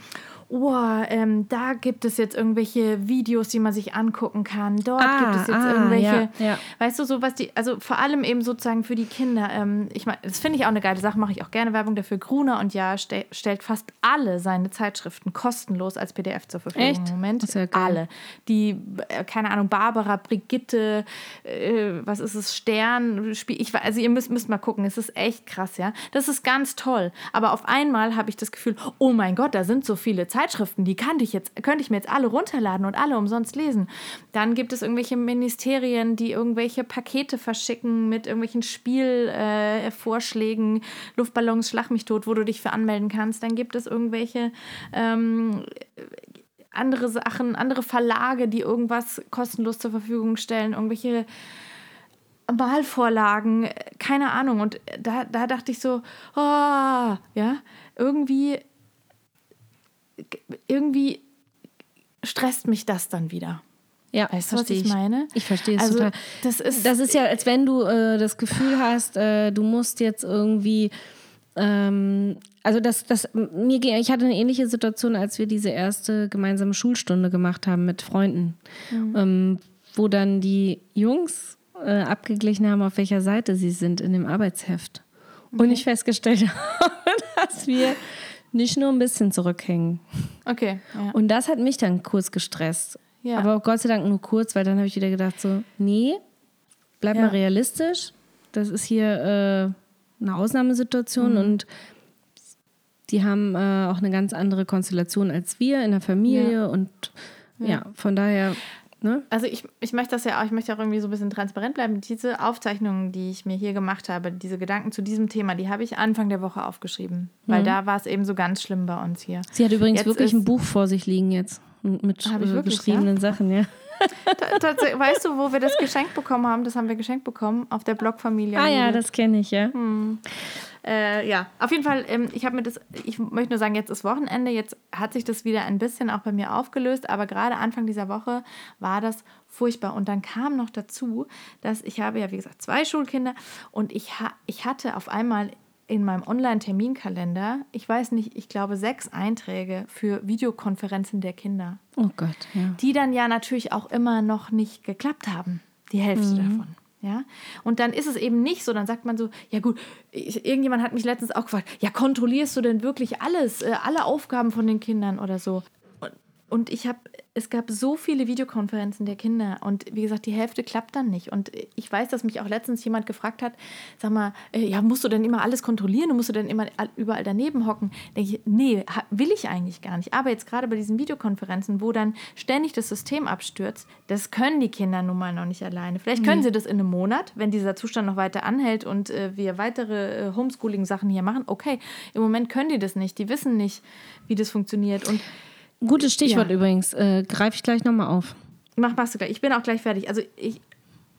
oh, ähm, da gibt es jetzt irgendwelche Videos, die man sich angucken kann. Dort ah, gibt es jetzt ah, irgendwelche, ja, ja. weißt du, so was die, also vor allem eben sozusagen für die Kinder. Ähm, ich meine, das finde ich auch eine geile Sache, mache ich auch gerne Werbung dafür. Gruner und Ja stell, stellt fast alle seine Zeitschriften kostenlos als PDF zur Verfügung Echt? im Moment. Das ist ja geil. Alle. Die, äh, keine Ahnung, Barbara, Brigitte, äh, was ist es, Stern, Spiel, ich, also ihr müsst, müsst mal gucken, es ist echt krass, ja. Das ist ganz toll. Aber auf einmal habe ich das Gefühl, oh mein Gott, da sind so viele Zeitschriften Zeitschriften, die kannte ich jetzt, könnte ich mir jetzt alle runterladen und alle umsonst lesen. Dann gibt es irgendwelche Ministerien, die irgendwelche Pakete verschicken mit irgendwelchen Spielvorschlägen, äh, Luftballons, Schlag mich tot, wo du dich für anmelden kannst. Dann gibt es irgendwelche ähm, andere Sachen, andere Verlage, die irgendwas kostenlos zur Verfügung stellen, irgendwelche Malvorlagen, keine Ahnung. Und da, da dachte ich so, oh, ja, irgendwie irgendwie stresst mich das dann wieder. Ja, weißt du, was ich, meine? Ich verstehe es also, total. Das ist, das ist ja, als wenn du äh, das Gefühl hast, äh, du musst jetzt irgendwie. Ähm, also das, das, mir ich hatte eine ähnliche Situation, als wir diese erste gemeinsame Schulstunde gemacht haben mit Freunden. Mhm. Ähm, wo dann die Jungs äh, abgeglichen haben, auf welcher Seite sie sind in dem Arbeitsheft. Okay. Und ich festgestellt [laughs] habe, dass wir nicht nur ein bisschen zurückhängen. Okay. Ja. Und das hat mich dann kurz gestresst. Ja. Aber Gott sei Dank nur kurz, weil dann habe ich wieder gedacht, so, nee, bleib Ja. mal realistisch. Das ist hier äh, eine Ausnahmesituation Mhm. und die haben äh, auch eine ganz andere Konstellation als wir in der Familie und ja, von daher, ne? Also ich, ich möchte das ja auch, ich möchte auch irgendwie so ein bisschen transparent bleiben. Diese Aufzeichnungen, die ich mir hier gemacht habe, diese Gedanken zu diesem Thema, die habe ich Anfang der Woche aufgeschrieben. Weil da war es eben so ganz schlimm bei uns hier. Sie hat übrigens Jetzt wirklich ist- ein Buch vor sich liegen jetzt mit äh, wirklich, geschriebenen Sachen, ja. [laughs] Ta- tats- weißt du, wo wir das geschenkt bekommen haben? Das haben wir geschenkt bekommen auf der Blogfamilie. Ah ja, das kenne ich, ja. Äh, ja, auf jeden Fall, ähm, ich habe mir das, ich möchte nur sagen, jetzt ist Wochenende, jetzt hat sich das wieder ein bisschen auch bei mir aufgelöst, aber gerade Anfang dieser Woche war das furchtbar. Und dann kam noch dazu, dass ich habe ja, wie gesagt, zwei Schulkinder und ich, ha ich hatte auf einmal in meinem Online-Terminkalender, ich weiß nicht, ich glaube sechs Einträge für Videokonferenzen der Kinder Oh Gott, ja. die dann ja natürlich auch immer noch nicht geklappt haben, die Hälfte davon. Ja? Und dann ist es eben nicht so, dann sagt man so, ja gut, ich, irgendjemand hat mich letztens auch gefragt, ja, kontrollierst du denn wirklich alles, äh, alle Aufgaben von den Kindern oder so? Und, und ich habe, es gab so viele Videokonferenzen der Kinder und wie gesagt, die Hälfte klappt dann nicht. Und ich weiß, dass mich auch letztens jemand gefragt hat, sag mal, äh, ja, musst du denn immer alles kontrollieren und musst du denn immer all- überall daneben hocken? Denke ich, nee, will ich eigentlich gar nicht. Aber jetzt gerade bei diesen Videokonferenzen, wo dann ständig das System abstürzt, das können die Kinder nun mal noch nicht alleine. Vielleicht können sie das in einem Monat, wenn dieser Zustand noch weiter anhält und äh, wir weitere äh, Homeschooling-Sachen hier machen. Okay, im Moment können die das nicht. Die wissen nicht, wie das funktioniert. Und Gutes Stichwort Ja. übrigens, äh, greife ich gleich nochmal auf. Mach, machst du gleich. Ich bin auch gleich fertig. Also ich,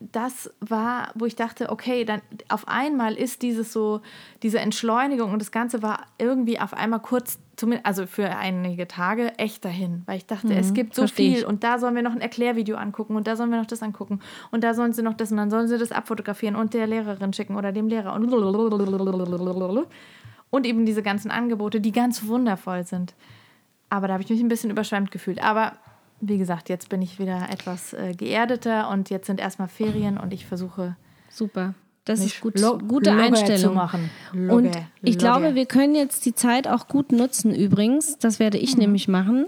das war, wo ich dachte, okay, dann auf einmal ist dieses so, diese Entschleunigung und das Ganze war irgendwie auf einmal kurz, zumindest, also für einige Tage, echt dahin. Weil ich dachte, es gibt so viel ich. und da sollen wir noch ein Erklärvideo angucken und da sollen wir noch das angucken und da sollen sie noch das und dann sollen sie das abfotografieren und der Lehrerin schicken oder dem Lehrer und und eben diese ganzen Angebote, die ganz wundervoll sind. Aber da habe ich mich ein bisschen überschwemmt gefühlt. Aber wie gesagt, jetzt bin ich wieder etwas äh, geerdeter und jetzt sind erstmal Ferien und ich versuche Super. Das ist gut, gute logge Einstellung. zu machen. Logge, Und ich logge. glaube, wir können jetzt die Zeit auch gut nutzen übrigens. Das werde Mhm. ich nämlich machen,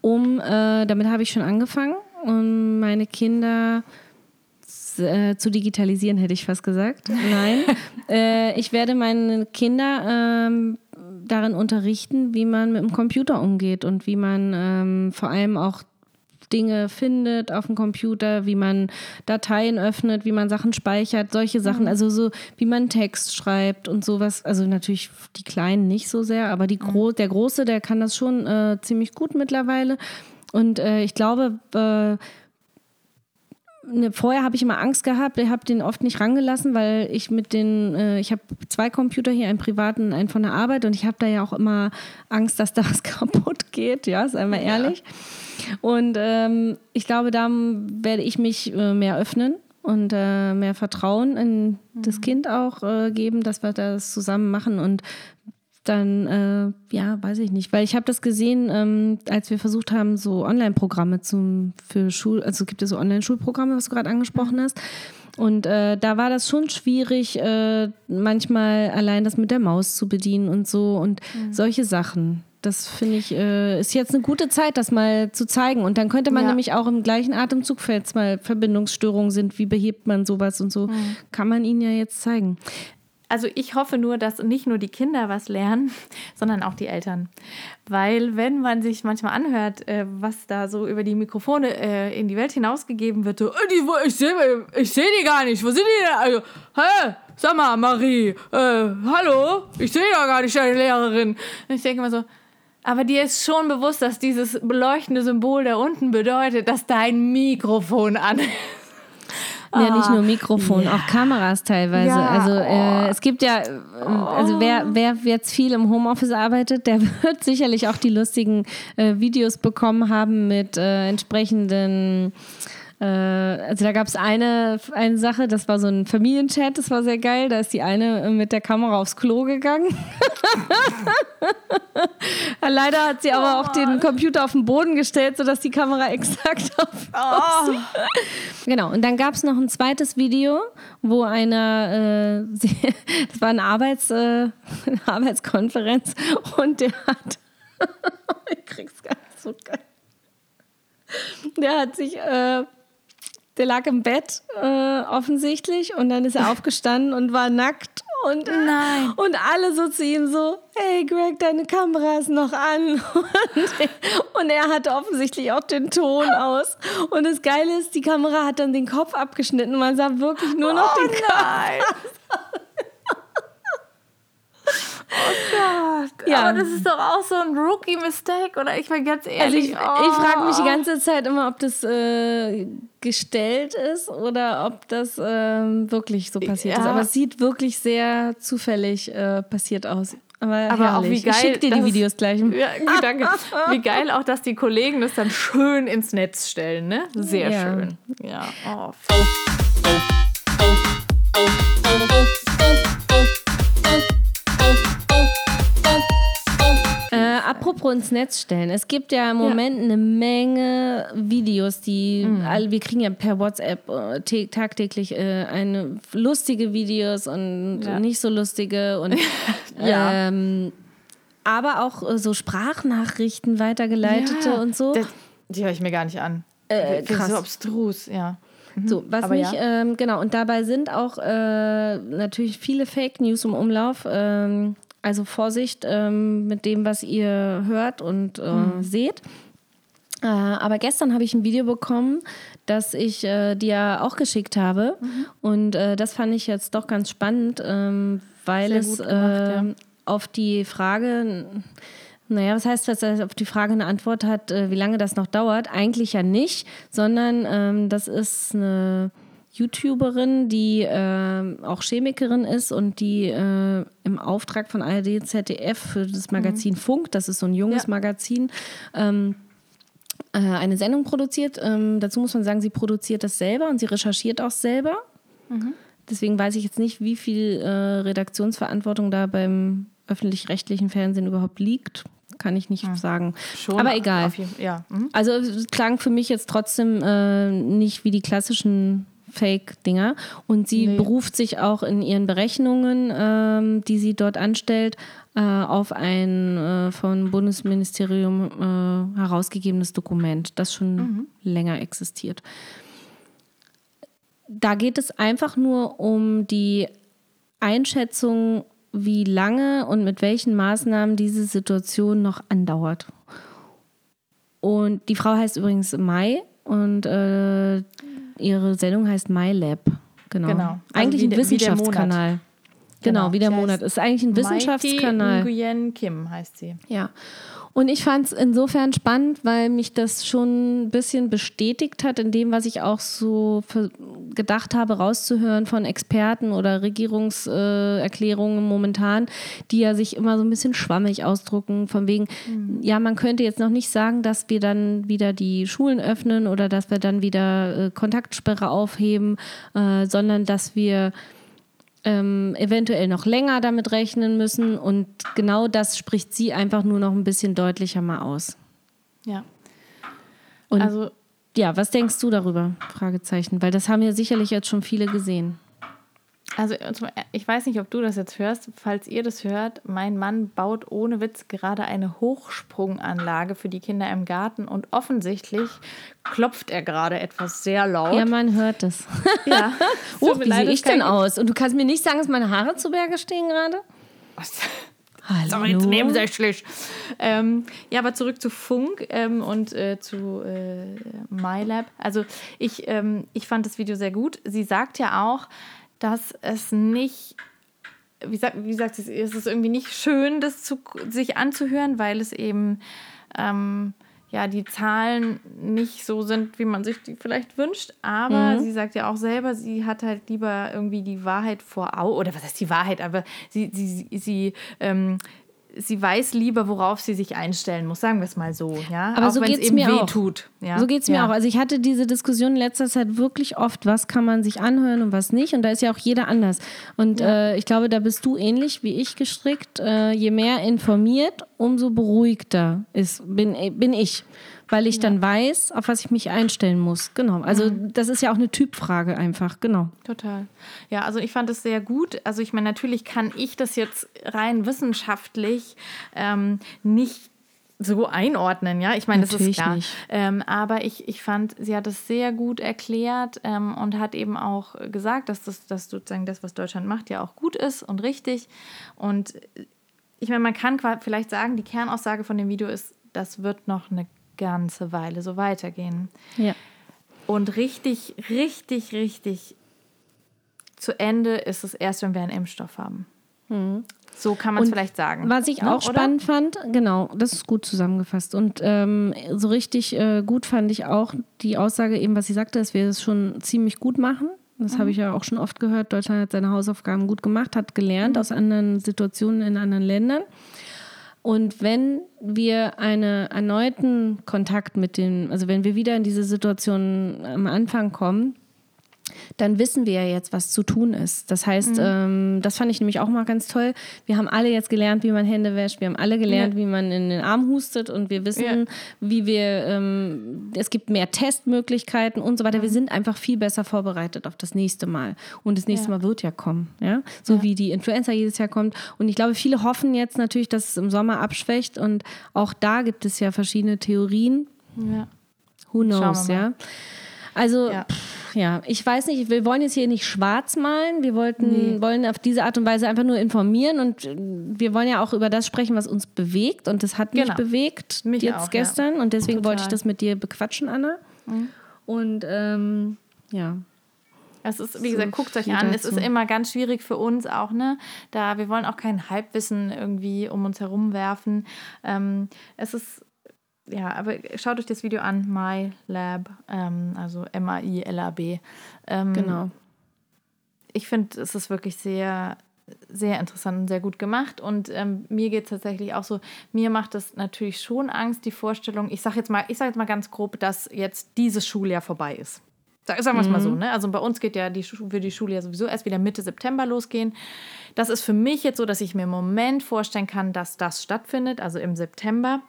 um, äh, damit habe ich schon angefangen, um meine Kinder äh, zu digitalisieren, hätte ich fast gesagt. Nein. [laughs] äh, ich werde meine Kinder ähm, darin unterrichten, wie man mit dem Computer umgeht und wie man ähm, vor allem auch Dinge findet auf dem Computer, wie man Dateien öffnet, wie man Sachen speichert, solche Sachen. Also so, wie man Text schreibt und sowas. Also natürlich die Kleinen nicht so sehr, aber die Gro der Große, der kann das schon äh, ziemlich gut mittlerweile. Und äh, ich glaube, äh, ne, vorher habe ich immer Angst gehabt, ich habe den oft nicht rangelassen, weil ich mit den, äh, ich habe zwei Computer hier, einen privaten, und einen von der Arbeit und ich habe da ja auch immer Angst, dass da [laughs] was kaputt geht, ja, sei mal ehrlich. Und ähm, ich glaube, da werde ich mich äh, mehr öffnen und äh, mehr Vertrauen in das Kind auch äh, geben, dass wir das zusammen machen und dann, äh, ja, weiß ich nicht, weil ich habe das gesehen, ähm, als wir versucht haben, so Online-Programme zum für Schul, also gibt es so Online-Schulprogramme, was du gerade angesprochen hast. Und äh, da war das schon schwierig, äh, manchmal allein das mit der Maus zu bedienen und so und solche Sachen. Das finde ich, äh, ist jetzt eine gute Zeit, das mal zu zeigen. Und dann könnte man Ja. nämlich auch im gleichen Atemzug, falls mal Verbindungsstörungen sind, wie behebt man sowas und so, kann man ihnen ja jetzt zeigen. Also ich hoffe nur, dass nicht nur die Kinder was lernen, [laughs] sondern auch die Eltern. Weil wenn man sich manchmal anhört, äh, was da so über die Mikrofone äh, in die Welt hinausgegeben wird, so, "Äh, die, ich sehe ich seh die gar nicht, wo sind die denn? Also, hä? Sag mal, Marie, äh, hallo? Ich sehe ja gar nicht deine Lehrerin. Und ich denke immer so, aber dir ist schon bewusst, dass dieses beleuchtende Symbol da unten bedeutet, dass dein Mikrofon an ist. Ja, nicht nur Mikrofon, auch Kameras teilweise. Ja, also äh, oh. es gibt ja, äh, also wer, wer jetzt viel im Homeoffice arbeitet, der [laughs] wird sicherlich auch die lustigen äh, Videos bekommen haben mit äh, entsprechenden also da gab es eine, eine Sache, das war so ein Familienchat, das war sehr geil. Da ist die eine mit der Kamera aufs Klo gegangen. [laughs] Leider hat sie aber auch den Computer auf den Boden gestellt, sodass die Kamera exakt [laughs] auf, sie. Genau, und dann gab es noch ein zweites Video, wo einer, äh, [laughs] sie, das war eine, Arbeits, äh, eine Arbeitskonferenz und der hat, ich krieg's gar nicht so geil. Der hat sich, äh, der lag im Bett äh, offensichtlich und dann ist er [laughs] aufgestanden und war nackt und, Nein. und alle so zu ihm so, hey Greg, deine Kamera ist noch an. [laughs] Und, und er hatte offensichtlich auch den Ton aus. Und das Geile ist, die Kamera hat dann den Kopf abgeschnitten. Man sah wirklich nur noch Oh den Kopf. [laughs] Oh Gott. Ja. Aber das ist doch auch so ein Rookie-Mistake, oder? Ich meine ganz Also ehrlich. ich, ich frage mich die oh. ganze Zeit immer, ob das äh, gestellt ist oder ob das ähm, wirklich so passiert ist. Ja. Aber es sieht wirklich sehr zufällig äh, passiert aus. Aber, Aber auch wie geil. Ich schicke dir die Videos gleich. Ja, [laughs] gut, danke. Wie geil auch, dass die Kollegen das dann schön ins Netz stellen, ne? Sehr Ja. schön. Ja. Oh, Äh, apropos ins Netz stellen. Es gibt ja im Moment eine Menge Videos, die Mhm. alle, wir kriegen ja per WhatsApp äh, tä- tagtäglich äh, eine lustige Videos und Ja. nicht so lustige und [laughs] Ja. ähm, aber auch äh, so Sprachnachrichten weitergeleitete Ja, und so. Das, die höre ich mir gar nicht an. Äh, krass. So abstrus, ja. So, was Aber mich, ja. ähm, genau, und dabei sind auch äh, natürlich viele Fake News im Umlauf. Ähm, also Vorsicht ähm, mit dem, was ihr hört und äh, Mhm. seht. Äh, aber gestern habe ich ein Video bekommen, das ich äh, dir auch geschickt habe. Mhm. Und äh, das fand ich jetzt doch ganz spannend, ähm, weil es gemacht, ja. ähm, auf die Frage, naja, was heißt, dass er auf die Frage eine Antwort hat, äh, wie lange das noch dauert? Eigentlich ja nicht, sondern ähm, das ist eine YouTuberin, die ähm, auch Chemikerin ist und die äh, im Auftrag von ARD, ZDF für das Magazin Funk, das ist so ein junges Ja. Magazin, ähm, äh, eine Sendung produziert. Ähm, dazu muss man sagen, sie produziert das selber und sie recherchiert auch selber. Deswegen weiß ich jetzt nicht, wie viel äh, Redaktionsverantwortung da beim öffentlich-rechtlichen Fernsehen überhaupt liegt. Kann ich nicht sagen. Schon Aber egal. Jeden, ja. Mhm. Also es klang für mich jetzt trotzdem äh, nicht wie die klassischen Fake-Dinger. Und sie Nee. beruft sich auch in ihren Berechnungen, ähm, die sie dort anstellt, äh, auf ein äh, vom Bundesministerium äh, herausgegebenes Dokument, das schon länger existiert. Da geht es einfach nur um die Einschätzung, wie lange und mit welchen Maßnahmen diese Situation noch andauert. Und die Frau heißt übrigens Mai und äh, ihre Sendung heißt MyLab. Genau. Genau. Also Eigentlich wie ein der- wie der Wissenschaftskanal. Genau, Genau. wie der Sie Monat. Ist eigentlich ein Wissenschaftskanal. Nguyen Kim heißt sie. Ja. Und ich fand es insofern spannend, weil mich das schon ein bisschen bestätigt hat in dem, was ich auch so gedacht habe, rauszuhören von Experten oder Regierungserklärungen momentan, die ja sich immer so ein bisschen schwammig ausdrucken, von wegen, ja, man könnte jetzt noch nicht sagen, dass wir dann wieder die Schulen öffnen oder dass wir dann wieder äh, Kontaktsperre aufheben, äh, sondern dass wir ähm, eventuell noch länger damit rechnen müssen. Und genau das spricht sie einfach nur noch ein bisschen deutlicher mal aus. Ja. Und also ja, was denkst du darüber? Fragezeichen, weil das haben ja sicherlich jetzt schon viele gesehen. Also ich weiß nicht, ob du das jetzt hörst. Falls ihr das hört, mein Mann baut ohne Witz gerade eine Hochsprunganlage für die Kinder im Garten und offensichtlich klopft er gerade etwas sehr laut. Ja, man hört es. [laughs] Ja. [laughs] Mir wie sehe das ich denn aus? Und du kannst mir nicht sagen, dass meine Haare zu Berge stehen gerade? Hallo. Sorry, jetzt nebensächlich. Ähm, ja, aber zurück zu Funk ähm, und äh, zu äh, MyLab. Also ich, ähm, ich fand das Video sehr gut. Sie sagt ja auch, dass es nicht, wie sagt, wie sagt sie, es ist irgendwie nicht schön, das zu, sich anzuhören, weil es eben ähm, ja die Zahlen nicht so sind, wie man sich die vielleicht wünscht. Aber sie sagt ja auch selber, sie hat halt lieber irgendwie die Wahrheit vor Augen, oder was heißt die Wahrheit, aber sie, sie, sie, sie ähm, sie weiß lieber, worauf sie sich einstellen muss, sagen wir es mal so. Ja? Aber auch so wenn es mir auch. tut. Ja? So geht es mir ja. auch. Also ich hatte diese Diskussion in letzter Zeit wirklich oft, was kann man sich anhören und was nicht. Und da ist ja auch jeder anders. Und äh, ich glaube, da bist du ähnlich wie ich gestrickt. Äh, je mehr informiert, umso beruhigter ist, bin, äh, bin ich. Weil ich dann weiß, auf was ich mich einstellen muss. Genau. Also das ist ja auch eine Typfrage einfach. Genau. Total. Ja, also ich fand es sehr gut. Also ich meine, natürlich kann ich das jetzt rein wissenschaftlich ähm, nicht so einordnen, ja. Ich meine, das ist klar. Ähm, aber ich, ich fand, sie hat es sehr gut erklärt ähm, und hat eben auch gesagt, dass das dass sozusagen das, was Deutschland macht, ja auch gut ist und richtig. Und ich meine, man kann vielleicht sagen, die Kernaussage von dem Video ist, das wird noch eine ganze Weile so weitergehen. Ja. Und richtig, richtig, richtig zu Ende ist es erst, wenn wir einen Impfstoff haben. So kann man es vielleicht sagen. Was ich Ne, auch spannend fand, genau, das ist gut zusammengefasst. Und ähm, so richtig äh, gut fand ich auch die Aussage, eben was sie sagte, dass wir es schon ziemlich gut machen. Das habe ich ja auch schon oft gehört. Deutschland hat seine Hausaufgaben gut gemacht, hat gelernt aus anderen Situationen in anderen Ländern. Und wenn wir einen erneuten Kontakt mit den, also wenn wir wieder in diese Situation am Anfang kommen, dann wissen wir ja jetzt, was zu tun ist. Das heißt, ähm, das fand ich nämlich auch mal ganz toll. Wir haben alle jetzt gelernt, wie man Hände wäscht. Wir haben alle gelernt, wie man in den Arm hustet und wir wissen, Ja. wie wir, ähm, es gibt mehr Testmöglichkeiten und so weiter. Wir sind einfach viel besser vorbereitet auf das nächste Mal. Und das nächste Ja. Mal wird ja kommen, ja. So wie die Influenza jedes Jahr kommt. Und ich glaube, viele hoffen jetzt natürlich, dass es im Sommer abschwächt. Und auch da gibt es ja verschiedene Theorien. Ja. Who knows, ja. Also, Ja. pff, ja, ich weiß nicht, wir wollen jetzt hier nicht schwarz malen. Wir wollten, wollen auf diese Art und Weise einfach nur informieren und äh, wir wollen ja auch über das sprechen, was uns bewegt. Und das hat mich Genau. bewegt Mich jetzt auch, ja. gestern. Und deswegen Total. Mhm. wollte ich das mit dir bequatschen, Anna. Und ähm, ja. Es ist, wie So gesagt, guckt euch an. Es dazu. ist immer ganz schwierig für uns auch, ne? Da wir wollen auch kein Halbwissen irgendwie um uns herum werfen. Ähm, es ist, ja, aber schaut euch das Video an, My Lab, ähm, also M-A-I-L-A-B. Ähm, Genau. ich finde, es ist wirklich sehr, sehr interessant und sehr gut gemacht. Und ähm, mir geht es tatsächlich auch so, mir macht es natürlich schon Angst, die Vorstellung, ich sage jetzt mal, ich sage jetzt mal ganz grob, dass jetzt dieses Schuljahr vorbei ist. Sag- Sagen wir es mal so, ne? Also bei uns geht ja die, wird die Schule ja sowieso erst wieder Mitte September losgehen. Das ist für mich jetzt so, dass ich mir im Moment vorstellen kann, dass das stattfindet, also im September.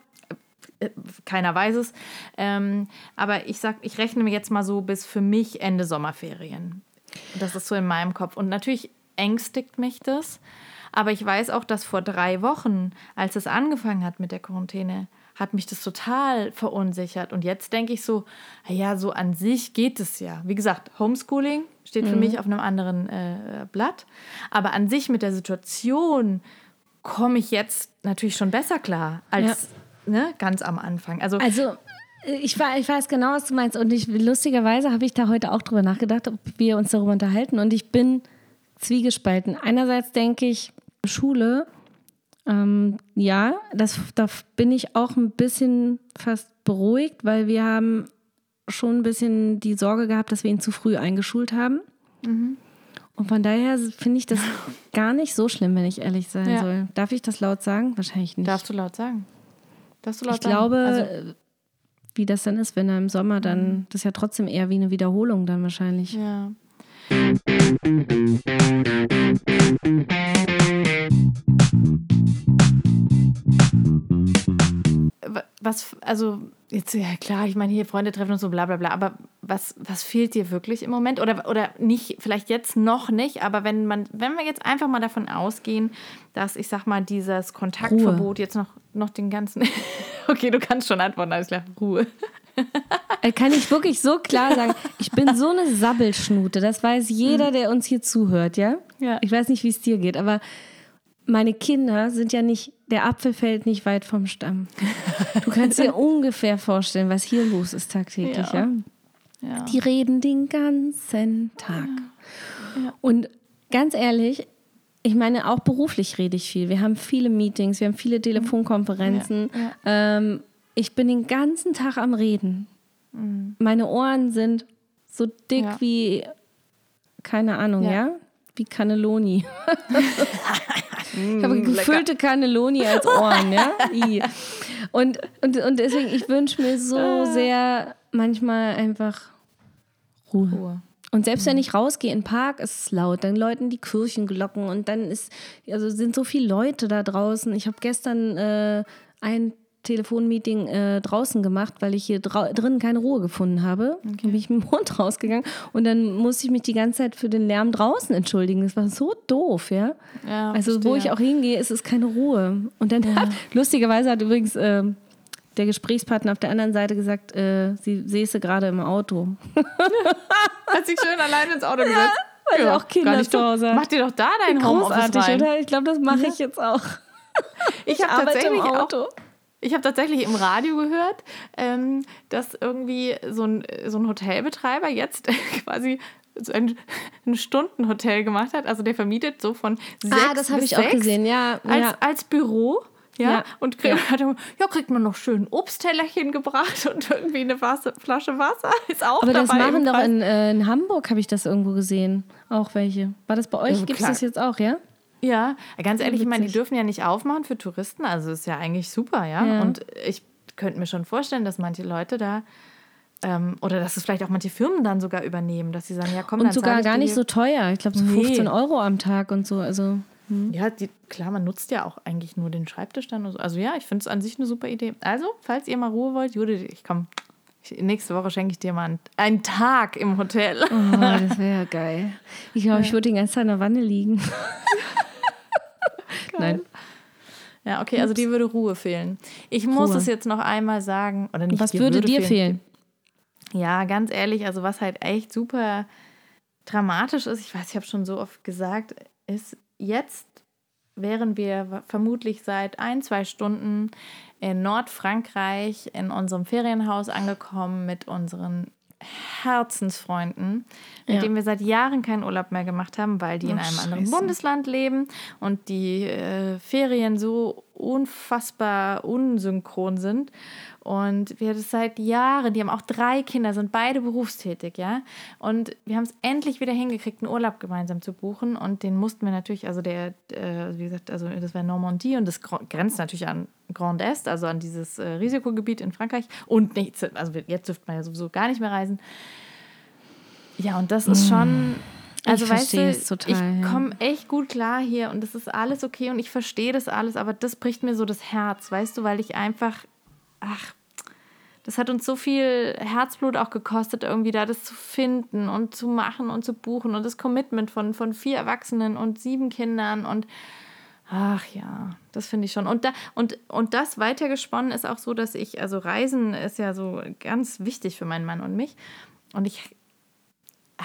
Äh, Keiner weiß es. Ähm, aber ich sag, ich rechne mir jetzt mal so bis für mich Ende Sommerferien. Das ist so in meinem Kopf. Und natürlich ängstigt mich das. Aber ich weiß auch, dass vor drei Wochen, als es angefangen hat mit der Quarantäne, hat mich das total verunsichert. Und jetzt denke ich so, ja, so an sich geht es ja. Wie gesagt, Homeschooling steht für mich auf einem anderen äh, Blatt. Aber an sich mit der Situation komme ich jetzt natürlich schon besser klar als ne, ganz am Anfang. Also, Also, äh, ich, ich weiß genau, was du meinst. Und ich, lustigerweise habe ich da heute auch drüber nachgedacht, ob wir uns darüber unterhalten. Und ich bin zwiegespalten. Einerseits denke ich, Schule, ähm, ja, das, da bin ich auch ein bisschen fast beruhigt, weil wir haben schon ein bisschen die Sorge gehabt, dass wir ihn zu früh eingeschult haben. Und von daher finde ich das gar nicht so schlimm, wenn ich ehrlich sein Ja. soll. Darf ich das laut sagen? Wahrscheinlich nicht. darfst du laut sagen? Du laut Ich glaube, Also, wie das dann ist, wenn er im Sommer dann, das ist ja trotzdem eher wie eine Wiederholung dann wahrscheinlich. ja. Wa- Was, also, jetzt, ja klar, ich meine, hier Freunde treffen und so, bla bla bla, aber was, was fehlt dir wirklich im Moment? Oder, oder nicht, vielleicht jetzt noch nicht, aber wenn man, wenn wir jetzt einfach mal davon ausgehen, dass, ich sag mal, dieses Kontaktverbot jetzt noch, noch den ganzen. [laughs] okay, du kannst schon antworten, alles klar, Ruhe. Äh, Kann ich wirklich so klar [laughs] sagen, ich bin so eine Sabbelschnute, das weiß jeder, der uns hier zuhört, ja? Ja. Ich weiß nicht, wie es dir geht, aber meine Kinder sind ja nicht, der Apfel fällt nicht weit vom Stamm. Du kannst dir [laughs] ungefähr vorstellen, was hier los ist tagtäglich, Ja. ja? Ja. Die reden den ganzen Tag. Und ganz ehrlich, ich meine, auch beruflich rede ich viel. Wir haben viele Meetings, wir haben viele Telefonkonferenzen. Ja, Ähm, ich bin den ganzen Tag am Reden. Meine Ohren sind so dick Ja. wie, keine Ahnung, ja? Ja. Wie Cannelloni. ich habe gefüllte Cannelloni als Ohren, ja. [laughs] I. Und, und, und deswegen, ich wünsche mir so sehr manchmal einfach Ruhe. Ruhe. Und selbst wenn ich rausgehe in den Park, ist es laut, dann läuten die Kirchenglocken und dann ist, also sind so viele Leute da draußen. Ich habe gestern äh, ein Telefonmeeting äh, draußen gemacht, weil ich hier drinnen keine Ruhe gefunden habe. Dann bin ich mit dem Hund rausgegangen und dann musste ich mich die ganze Zeit für den Lärm draußen entschuldigen. Das war so doof, ja. Ja, also wo verstehe. ich auch hingehe, ist es keine Ruhe. Und dann hat, lustigerweise hat übrigens äh, der Gesprächspartner auf der anderen Seite gesagt, äh, sie säße gerade im Auto. [laughs] Hat sich schön alleine ins Auto gesetzt. weil er auch Kinder zu. Hause hat. Mach dir doch da dein Großartig, rein. oder? Ich glaube, das mache ich jetzt auch. [laughs] Ich habe arbeite im tatsächlich auch. Ich habe tatsächlich im Radio gehört, ähm, dass irgendwie so ein, so ein Hotelbetreiber jetzt [laughs] quasi so ein, ein Stundenhotel gemacht hat. Also der vermietet so von sechs Ah, das habe ich auch gesehen, ja. Als, ja. als Büro. Ja, Ja. und krieg, Hat er, ja, kriegt man noch schön Obsttellerchen gebracht und irgendwie eine Wasser, Flasche Wasser [laughs] ist auch Aber das dabei. im machen doch in, äh, in Hamburg, habe ich das irgendwo gesehen. Auch welche. War das bei euch? Ja, Gibt es das jetzt auch, ja? Ja, ganz ehrlich, ich meine, die dürfen ja nicht aufmachen für Touristen, also ist ja eigentlich super, ja. Ja. Und ich könnte mir schon vorstellen, dass manche Leute da ähm, oder dass es vielleicht auch manche Firmen dann sogar übernehmen, dass sie sagen, ja komm, Und dann sogar gar nicht so teuer. Ich glaube, so Nee. 15 Euro am Tag und so. Also, Ja, die, klar, man nutzt ja auch eigentlich nur den Schreibtisch dann. Und so. Also ja, ich finde es an sich eine super Idee. Also, falls ihr mal Ruhe wollt, Judith, ich komm. Ich, nächste Woche schenke ich dir mal einen, einen Tag im Hotel. oh, das wäre ja geil. Ich glaube, ich würde den ganzen Tag in der Wanne liegen. [laughs] Nein. Ja, okay, also dir würde Ruhe fehlen. Ich muss Ruhe. es jetzt noch einmal sagen. Oder nicht, Was würde dir fehlen? Ja, ganz ehrlich, also was halt echt super dramatisch ist, ich weiß, ich habe schon so oft gesagt, ist jetzt wären wir vermutlich seit ein, zwei Stunden in Nordfrankreich in unserem Ferienhaus angekommen mit unseren Herzensfreunden, mit Ja. denen wir seit Jahren keinen Urlaub mehr gemacht haben, weil die in Ach, einem anderen Scheiße. Bundesland leben und die äh, Ferien so unfassbar unsynchron sind. Und wir das seit Jahren, die haben auch drei Kinder, sind beide berufstätig, ja. Und wir haben es endlich wieder hingekriegt, einen Urlaub gemeinsam zu buchen. Und den mussten wir natürlich, also der, äh, wie gesagt, also das war Normandie und das gr- grenzt natürlich an Grand Est, also an dieses äh, Risikogebiet in Frankreich. Und nichts, also jetzt dürfte man ja sowieso gar nicht mehr reisen. Ja, und das ist schon. Also, Ich weißt du, es total, ich komme echt gut klar hier und das ist alles okay und ich verstehe das alles, aber das bricht mir so das Herz, weißt du, weil ich einfach, ach, das hat uns so viel Herzblut auch gekostet, irgendwie da das zu finden und zu machen und zu buchen und das Commitment von, von vier Erwachsenen und sieben Kindern und ach ja, das finde ich schon. Und, da, und, und das weitergesponnen ist auch so, dass ich, also Reisen ist ja so ganz wichtig für meinen Mann und mich und ich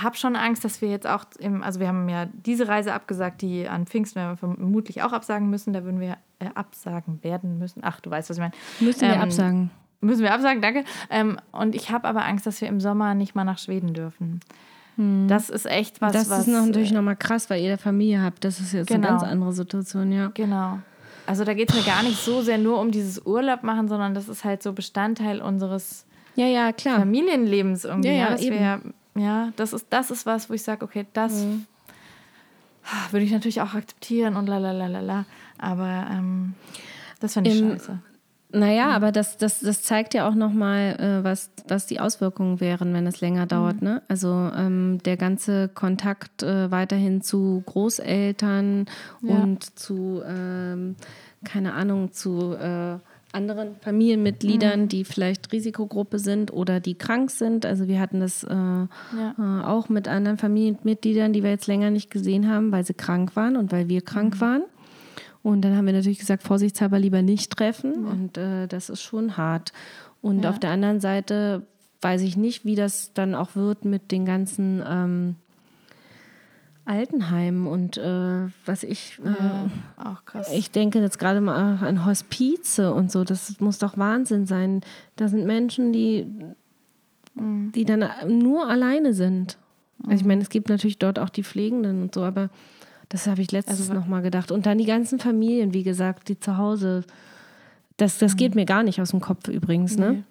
habe schon Angst, dass wir jetzt auch, im, also wir haben ja diese Reise abgesagt, die an Pfingsten werden wir vermutlich auch absagen müssen. Da würden wir äh, absagen werden müssen. Ach, du weißt, was ich meine. Müssen wir Ähm, absagen. Müssen wir absagen, danke. Ähm, und ich habe aber Angst, dass wir im Sommer nicht mal nach Schweden dürfen. Das ist echt was, Hm. Das was. ist noch, natürlich nochmal krass, weil ihr da Familie habt. Das ist jetzt Genau. eine ganz andere Situation, ja. Genau. Also da geht es mir gar nicht so sehr nur um dieses Urlaub machen, sondern das ist halt so Bestandteil unseres Ja, ja. Familienlebens irgendwie. Ja, Ja, ja, dass eben. wir, ja das, ist, das ist was, wo ich sage, okay, das Mhm. würde ich natürlich auch akzeptieren und la la la la la. Aber ähm, das finde ich Im- scheiße. Naja, aber das, das, das zeigt ja auch nochmal, äh, was, was die Auswirkungen wären, wenn es länger dauert. Ne? Also ähm, der ganze Kontakt äh, weiterhin zu Großeltern Ja. und zu, ähm, keine Ahnung, zu äh, anderen Familienmitgliedern, die vielleicht Risikogruppe sind oder die krank sind. Also wir hatten das äh, äh, auch mit anderen Familienmitgliedern, die wir jetzt länger nicht gesehen haben, weil sie krank waren und weil wir krank waren. Und dann haben wir natürlich gesagt, vorsichtshalber lieber nicht treffen. Und äh, das ist schon hart. Und Ja. auf der anderen Seite weiß ich nicht, wie das dann auch wird mit den ganzen ähm, Altenheimen und äh, was ich, äh, Auch krass. ich denke jetzt gerade mal an Hospize und so, das muss doch Wahnsinn sein. Da sind Menschen, die, die dann nur alleine sind. Also ich meine, es gibt natürlich dort auch die Pflegenden und so, aber das habe ich letztens Also, noch mal gedacht. Und dann die ganzen Familien, wie gesagt, die zu Hause, das, das geht mir gar nicht aus dem Kopf übrigens. Ne? Nee.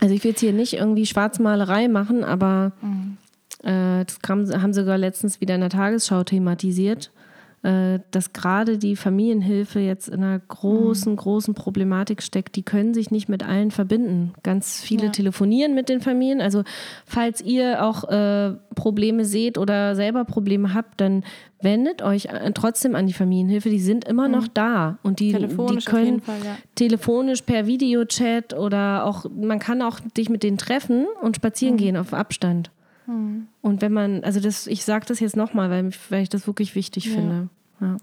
Also ich will jetzt hier nicht irgendwie Schwarzmalerei machen, aber äh, das kam, haben sie sogar letztens wieder in der Tagesschau thematisiert. äh, dass gerade die Familienhilfe jetzt in einer großen, mhm. großen Problematik steckt. Die können sich nicht mit allen verbinden. Ganz viele ja. telefonieren mit den Familien. Also falls ihr auch äh, Probleme seht oder selber Probleme habt, dann wendet euch trotzdem an die Familienhilfe. Die sind immer mhm. noch da und die, die können Fall, ja. telefonisch per Videochat oder auch man kann auch dich mit denen treffen und spazieren mhm. gehen auf Abstand. Mhm. Und wenn man, also das, ich sage das jetzt nochmal, weil, weil ich das wirklich wichtig ja. finde. Ja.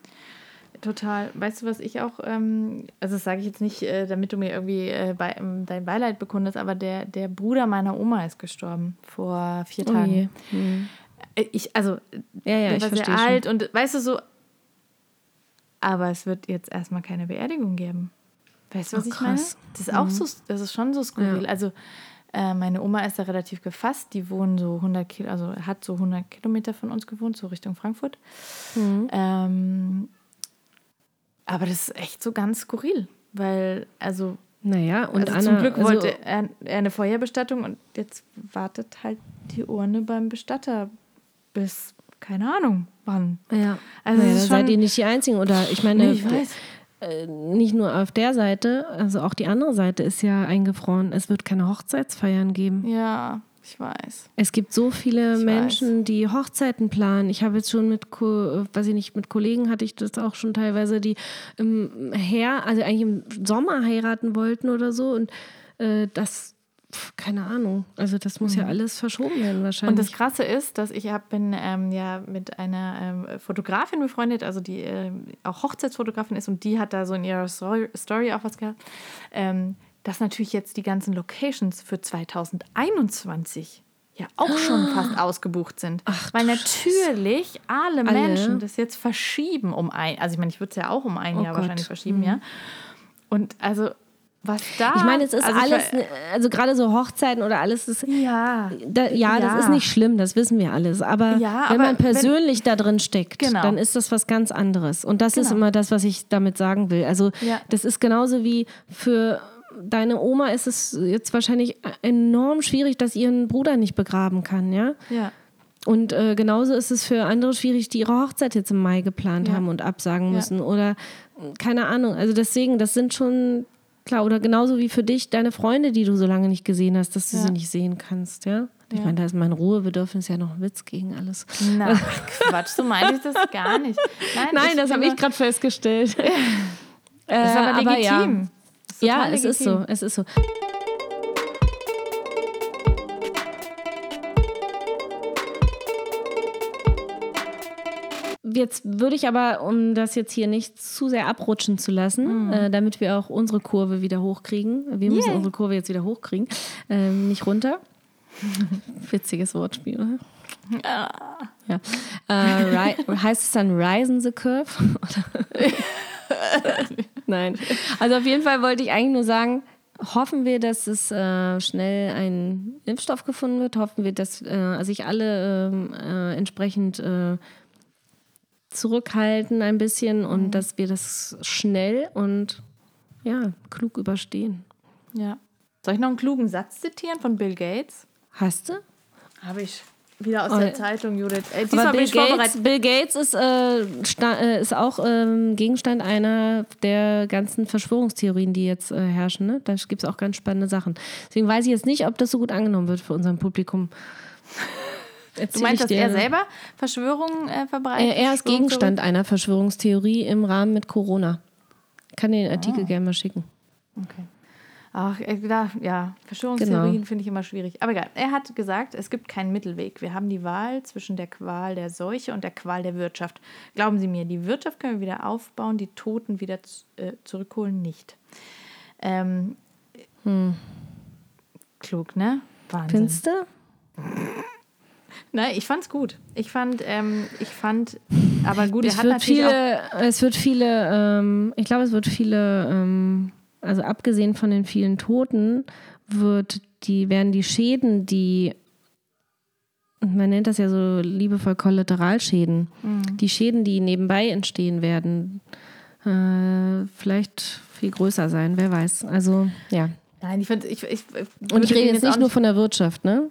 Total. Weißt du, was ich auch, ähm, also das sage ich jetzt nicht, äh, damit du mir irgendwie äh, bei, ähm, dein Beileid bekundest, aber der, der Bruder meiner Oma ist gestorben vor vier oh Tagen. Oh mhm. Ich, also, ja, ja, der war sehr alt schon. und weißt du so, aber es wird jetzt erstmal keine Beerdigung geben. Weißt du, was oh, ich meine? Das ist auch mhm. so, das ist schon so skurril. Ja. Also, äh, meine Oma ist da relativ gefasst. Die wohnen so 100 Kilo, also hat so 100 Kilometer von uns gewohnt, so Richtung Frankfurt. Mhm. Ähm, aber das ist echt so ganz skurril, weil, also. Naja, und also Anna, zum Glück also, wollte er, er eine Feuerbestattung und jetzt wartet halt die Urne beim Bestatter bis, keine Ahnung, wann. Ja, also naja, seid ihr nicht die Einzigen. Oder ich meine, nee, ich weiß. Äh, nicht nur auf der Seite, also auch die andere Seite ist ja eingefroren. Es wird keine Hochzeitsfeiern geben. Ja, ich weiß. Es gibt so viele ich Menschen, weiß. die Hochzeiten planen. Ich habe jetzt schon mit, weiß ich nicht, mit Kollegen hatte ich das auch schon teilweise, die im Her, also eigentlich im Sommer heiraten wollten oder so. Und äh, das keine Ahnung. Also das muss mhm. ja alles verschoben werden wahrscheinlich. Und das Krasse ist, dass ich hab, bin ähm, ja mit einer ähm, Fotografin befreundet, also die ähm, auch Hochzeitsfotografin ist und die hat da so in ihrer Story, auch was gehabt, ähm, dass natürlich jetzt die ganzen Locations für 2021 ja auch schon fast ausgebucht sind. Ach, Weil natürlich alle, alle, Menschen das jetzt verschieben um ein, also ich meine, ich würde es ja auch um ein oh Jahr Gott. wahrscheinlich verschieben, mhm. ja. Und also was da. Ich meine, es ist also alles, also gerade so Hochzeiten oder alles ist. Ja. Da, ja, ja, das ist nicht schlimm, das wissen wir alles. Aber ja, wenn aber man persönlich wenn, da drin steckt, genau. dann ist das was ganz anderes. Und das genau. ist immer das, was ich damit sagen will. Also, ja. das ist genauso wie für deine Oma ist es jetzt wahrscheinlich enorm schwierig, dass ihren Bruder nicht begraben kann, ja? Ja. Und äh, genauso ist es für andere schwierig, die ihre Hochzeit jetzt im Mai geplant ja. haben und absagen müssen. Oder keine Ahnung. Also deswegen, das sind schon Klar, oder genauso wie für dich deine Freunde, die du so lange nicht gesehen hast, dass du ja. sie nicht sehen kannst, ja? Ich meine, da ist mein Ruhebedürfnis ja noch ein Witz gegen alles. Na, Quatsch, so meine ich das gar nicht. Nein, Nein das habe ich gerade festgestellt. [laughs] das ist aber legitim. Aber ja, ja es legitim. ist so, es ist so. Jetzt würde ich aber, um das jetzt hier nicht zu sehr abrutschen zu lassen, mm. äh, damit wir auch unsere Kurve wieder hochkriegen. Wir müssen yeah. unsere Kurve jetzt wieder hochkriegen, ähm, nicht runter. [laughs] Witziges Wortspiel, oder? Ja. ja. Äh, heißt es dann Risen the Curve? [laughs] Nein. Also auf jeden Fall wollte ich eigentlich nur sagen, hoffen wir, dass es äh, schnell ein Impfstoff gefunden wird. Hoffen wir, dass äh, sich alle ähm, äh, entsprechend äh, zurückhalten ein bisschen und mhm. dass wir das schnell und ja, klug überstehen. Ja. Soll ich noch einen klugen Satz zitieren von Bill Gates? Hast du? Habe ich. Wieder aus oh, der Zeitung, Judith. Äh, Aber Bill Gates, Bill Gates ist, äh, äh, ist auch ähm, Gegenstand einer der ganzen Verschwörungstheorien, die jetzt äh, herrschen. Ne? Da gibt es auch ganz spannende Sachen. Deswegen weiß ich jetzt nicht, ob das so gut angenommen wird für unser Publikum. [laughs] Erzähl du meinst, dass er selber Verschwörungen äh, verbreitet? Er, er ist Gegenstand einer Verschwörungstheorie im Rahmen mit Corona. Ich kann den Artikel oh. gerne mal schicken. Okay. Ach, äh, ja, Verschwörungstheorien genau. finde ich immer schwierig. Aber egal, er hat gesagt, es gibt keinen Mittelweg. Wir haben die Wahl zwischen der Qual der Seuche und der Qual der Wirtschaft. Glauben Sie mir, die Wirtschaft können wir wieder aufbauen, die Toten wieder äh, zurückholen nicht. Ähm, hm. Klug, ne? Wahnsinn. Findest? [laughs] Nein, ich fand's gut. Ich fand, ähm, ich fand, aber gut, es er hat wird viele, es wird viele, ähm, ich glaube, es wird viele, ähm, also abgesehen von den vielen Toten, wird die, werden die Schäden, die man nennt das ja so liebevoll Kollateralschäden, mhm. die Schäden, die nebenbei entstehen werden, äh, vielleicht viel größer sein, wer weiß. Also, ja. Nein, ich finde, ich, ich, Und ich rede jetzt nicht nur von der Wirtschaft, ne?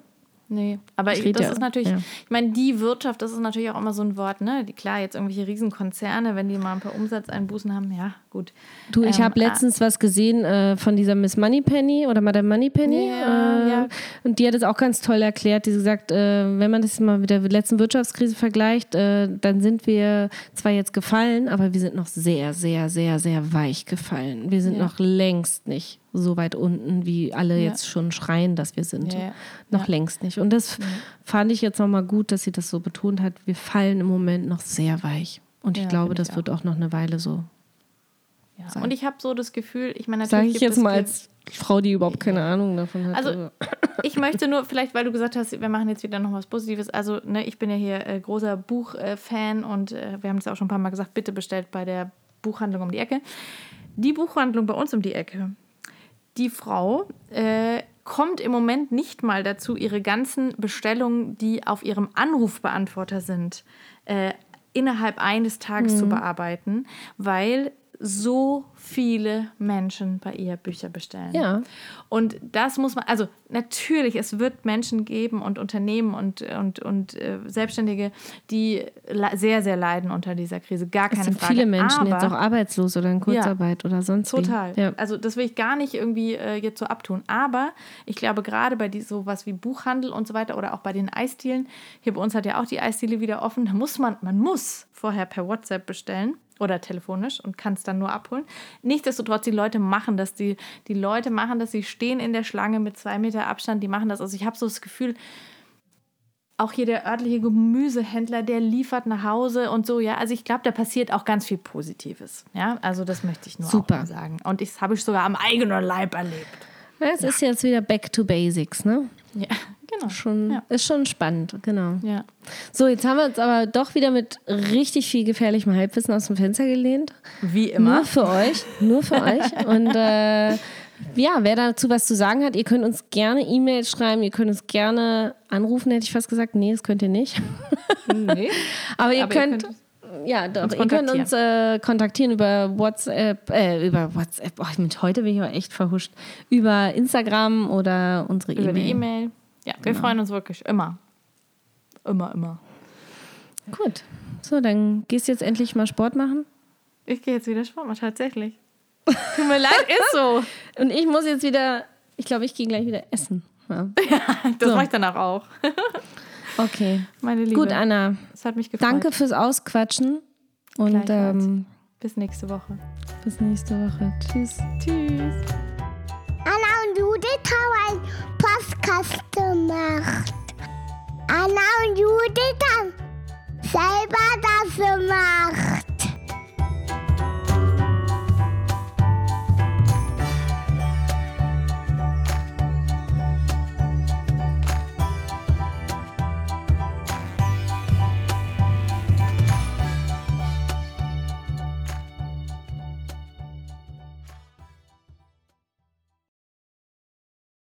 Nee, aber Ich das ja- ist natürlich, ja. ich meine, die Wirtschaft, das ist natürlich auch immer so ein Wort, ne? Klar, jetzt irgendwelche Riesenkonzerne, wenn die mal ein paar Umsatzeinbußen haben, ja, gut. Du, ich Ähm, habe letztens was gesehen äh, von dieser Miss Moneypenny oder Madame Moneypenny. Ja, äh, ja. Und die hat es auch ganz toll erklärt. Die hat gesagt, äh, wenn man das mal mit der letzten Wirtschaftskrise vergleicht, äh, dann sind wir zwar jetzt gefallen, aber wir sind noch sehr, sehr, sehr, sehr weich gefallen. Wir sind noch längst nicht so weit unten, wie alle Ja. jetzt schon schreien, dass wir sind. Ja. Noch längst nicht. Und das fand ich jetzt nochmal gut, dass sie das so betont hat. Wir fallen im Moment noch sehr weich. Und ich glaube, das ich wird auch noch eine Weile so. Sein. Und ich habe so das Gefühl, ich meine, Sage natürlich ich gibt jetzt mal als Frau, die überhaupt keine Ahnung davon hat. Also, [laughs] ich möchte nur, vielleicht, weil du gesagt hast, wir machen jetzt wieder noch was Positives. Also, ne, ich bin ja hier äh, großer Buchfan und äh, wir haben es auch schon ein paar Mal gesagt, bitte bestellt bei der Buchhandlung um die Ecke. Die Buchhandlung bei uns um die Ecke, die Frau äh, kommt im Moment nicht mal dazu, ihre ganzen Bestellungen, die auf ihrem Anrufbeantworter sind, äh, innerhalb eines Tages Mhm. zu bearbeiten, weil so viele Menschen bei ihr Bücher bestellen. Ja. Und das muss man, also natürlich, es wird Menschen geben und Unternehmen und, und, und äh, Selbstständige, die sehr, sehr leiden unter dieser Krise. Gar keine es sind Frage. viele Menschen Aber jetzt auch arbeitslos oder in Kurzarbeit oder sonst Total. wie. Ja. Also das will ich gar nicht irgendwie äh, jetzt so abtun. Aber ich glaube, gerade bei die, sowas wie Buchhandel und so weiter oder auch bei den Eisdielen, hier bei uns hat ja auch die Eisdiele wieder offen, da muss man, man muss vorher per WhatsApp bestellen oder telefonisch und kann es dann nur abholen. Nichtsdestotrotz, die Leute machen das. Die, die Leute machen das, sie stehen in der Schlange mit zwei Meter Abstand, die machen das. Also ich habe so das Gefühl, auch hier der örtliche Gemüsehändler, der liefert nach Hause und so, ja. Also ich glaube, da passiert auch ganz viel Positives. Ja, also das möchte ich nur Super. sagen. Und das habe ich sogar am eigenen Leib erlebt. Ja, es ist jetzt wieder back to basics, ne? Ja, genau. Schon, Ja. Ist schon spannend, genau. Ja. So, jetzt haben wir uns aber doch wieder mit richtig viel gefährlichem Halbwissen aus dem Fenster gelehnt. Wie immer. Nur für euch, nur für euch. [laughs] Und äh, ja, wer dazu was zu sagen hat, ihr könnt uns gerne E-Mails schreiben, ihr könnt uns gerne anrufen, hätte ich fast gesagt. Nee, das könnt ihr nicht. Nee. [laughs] Aber ihr Aber ihr könnt, könnt ja, doch, uns ihr könnt uns äh, kontaktieren über WhatsApp, äh, über WhatsApp. Oh, mit heute bin ich aber echt verhuscht. Über Instagram oder unsere Über die E-Mail. Ja, wir freuen uns wirklich immer. Immer, immer. Gut. So, dann gehst du jetzt endlich mal Sport machen. Ich gehe jetzt wieder Sport machen, tatsächlich. [laughs] Tut mir leid, ist so. Und ich muss jetzt wieder, ich glaube, ich gehe gleich wieder essen. Ja. [laughs] Das So. mache ich danach auch. [laughs] Okay. Meine Liebe. Gut, Anna. Es hat mich gefreut. Danke fürs Ausquatschen. Und ähm, Bis nächste Woche. bis nächste Woche. Tschüss. Tschüss. Anna und Judith haben einen Podcast gemacht. Anna und Judith haben selber das gemacht.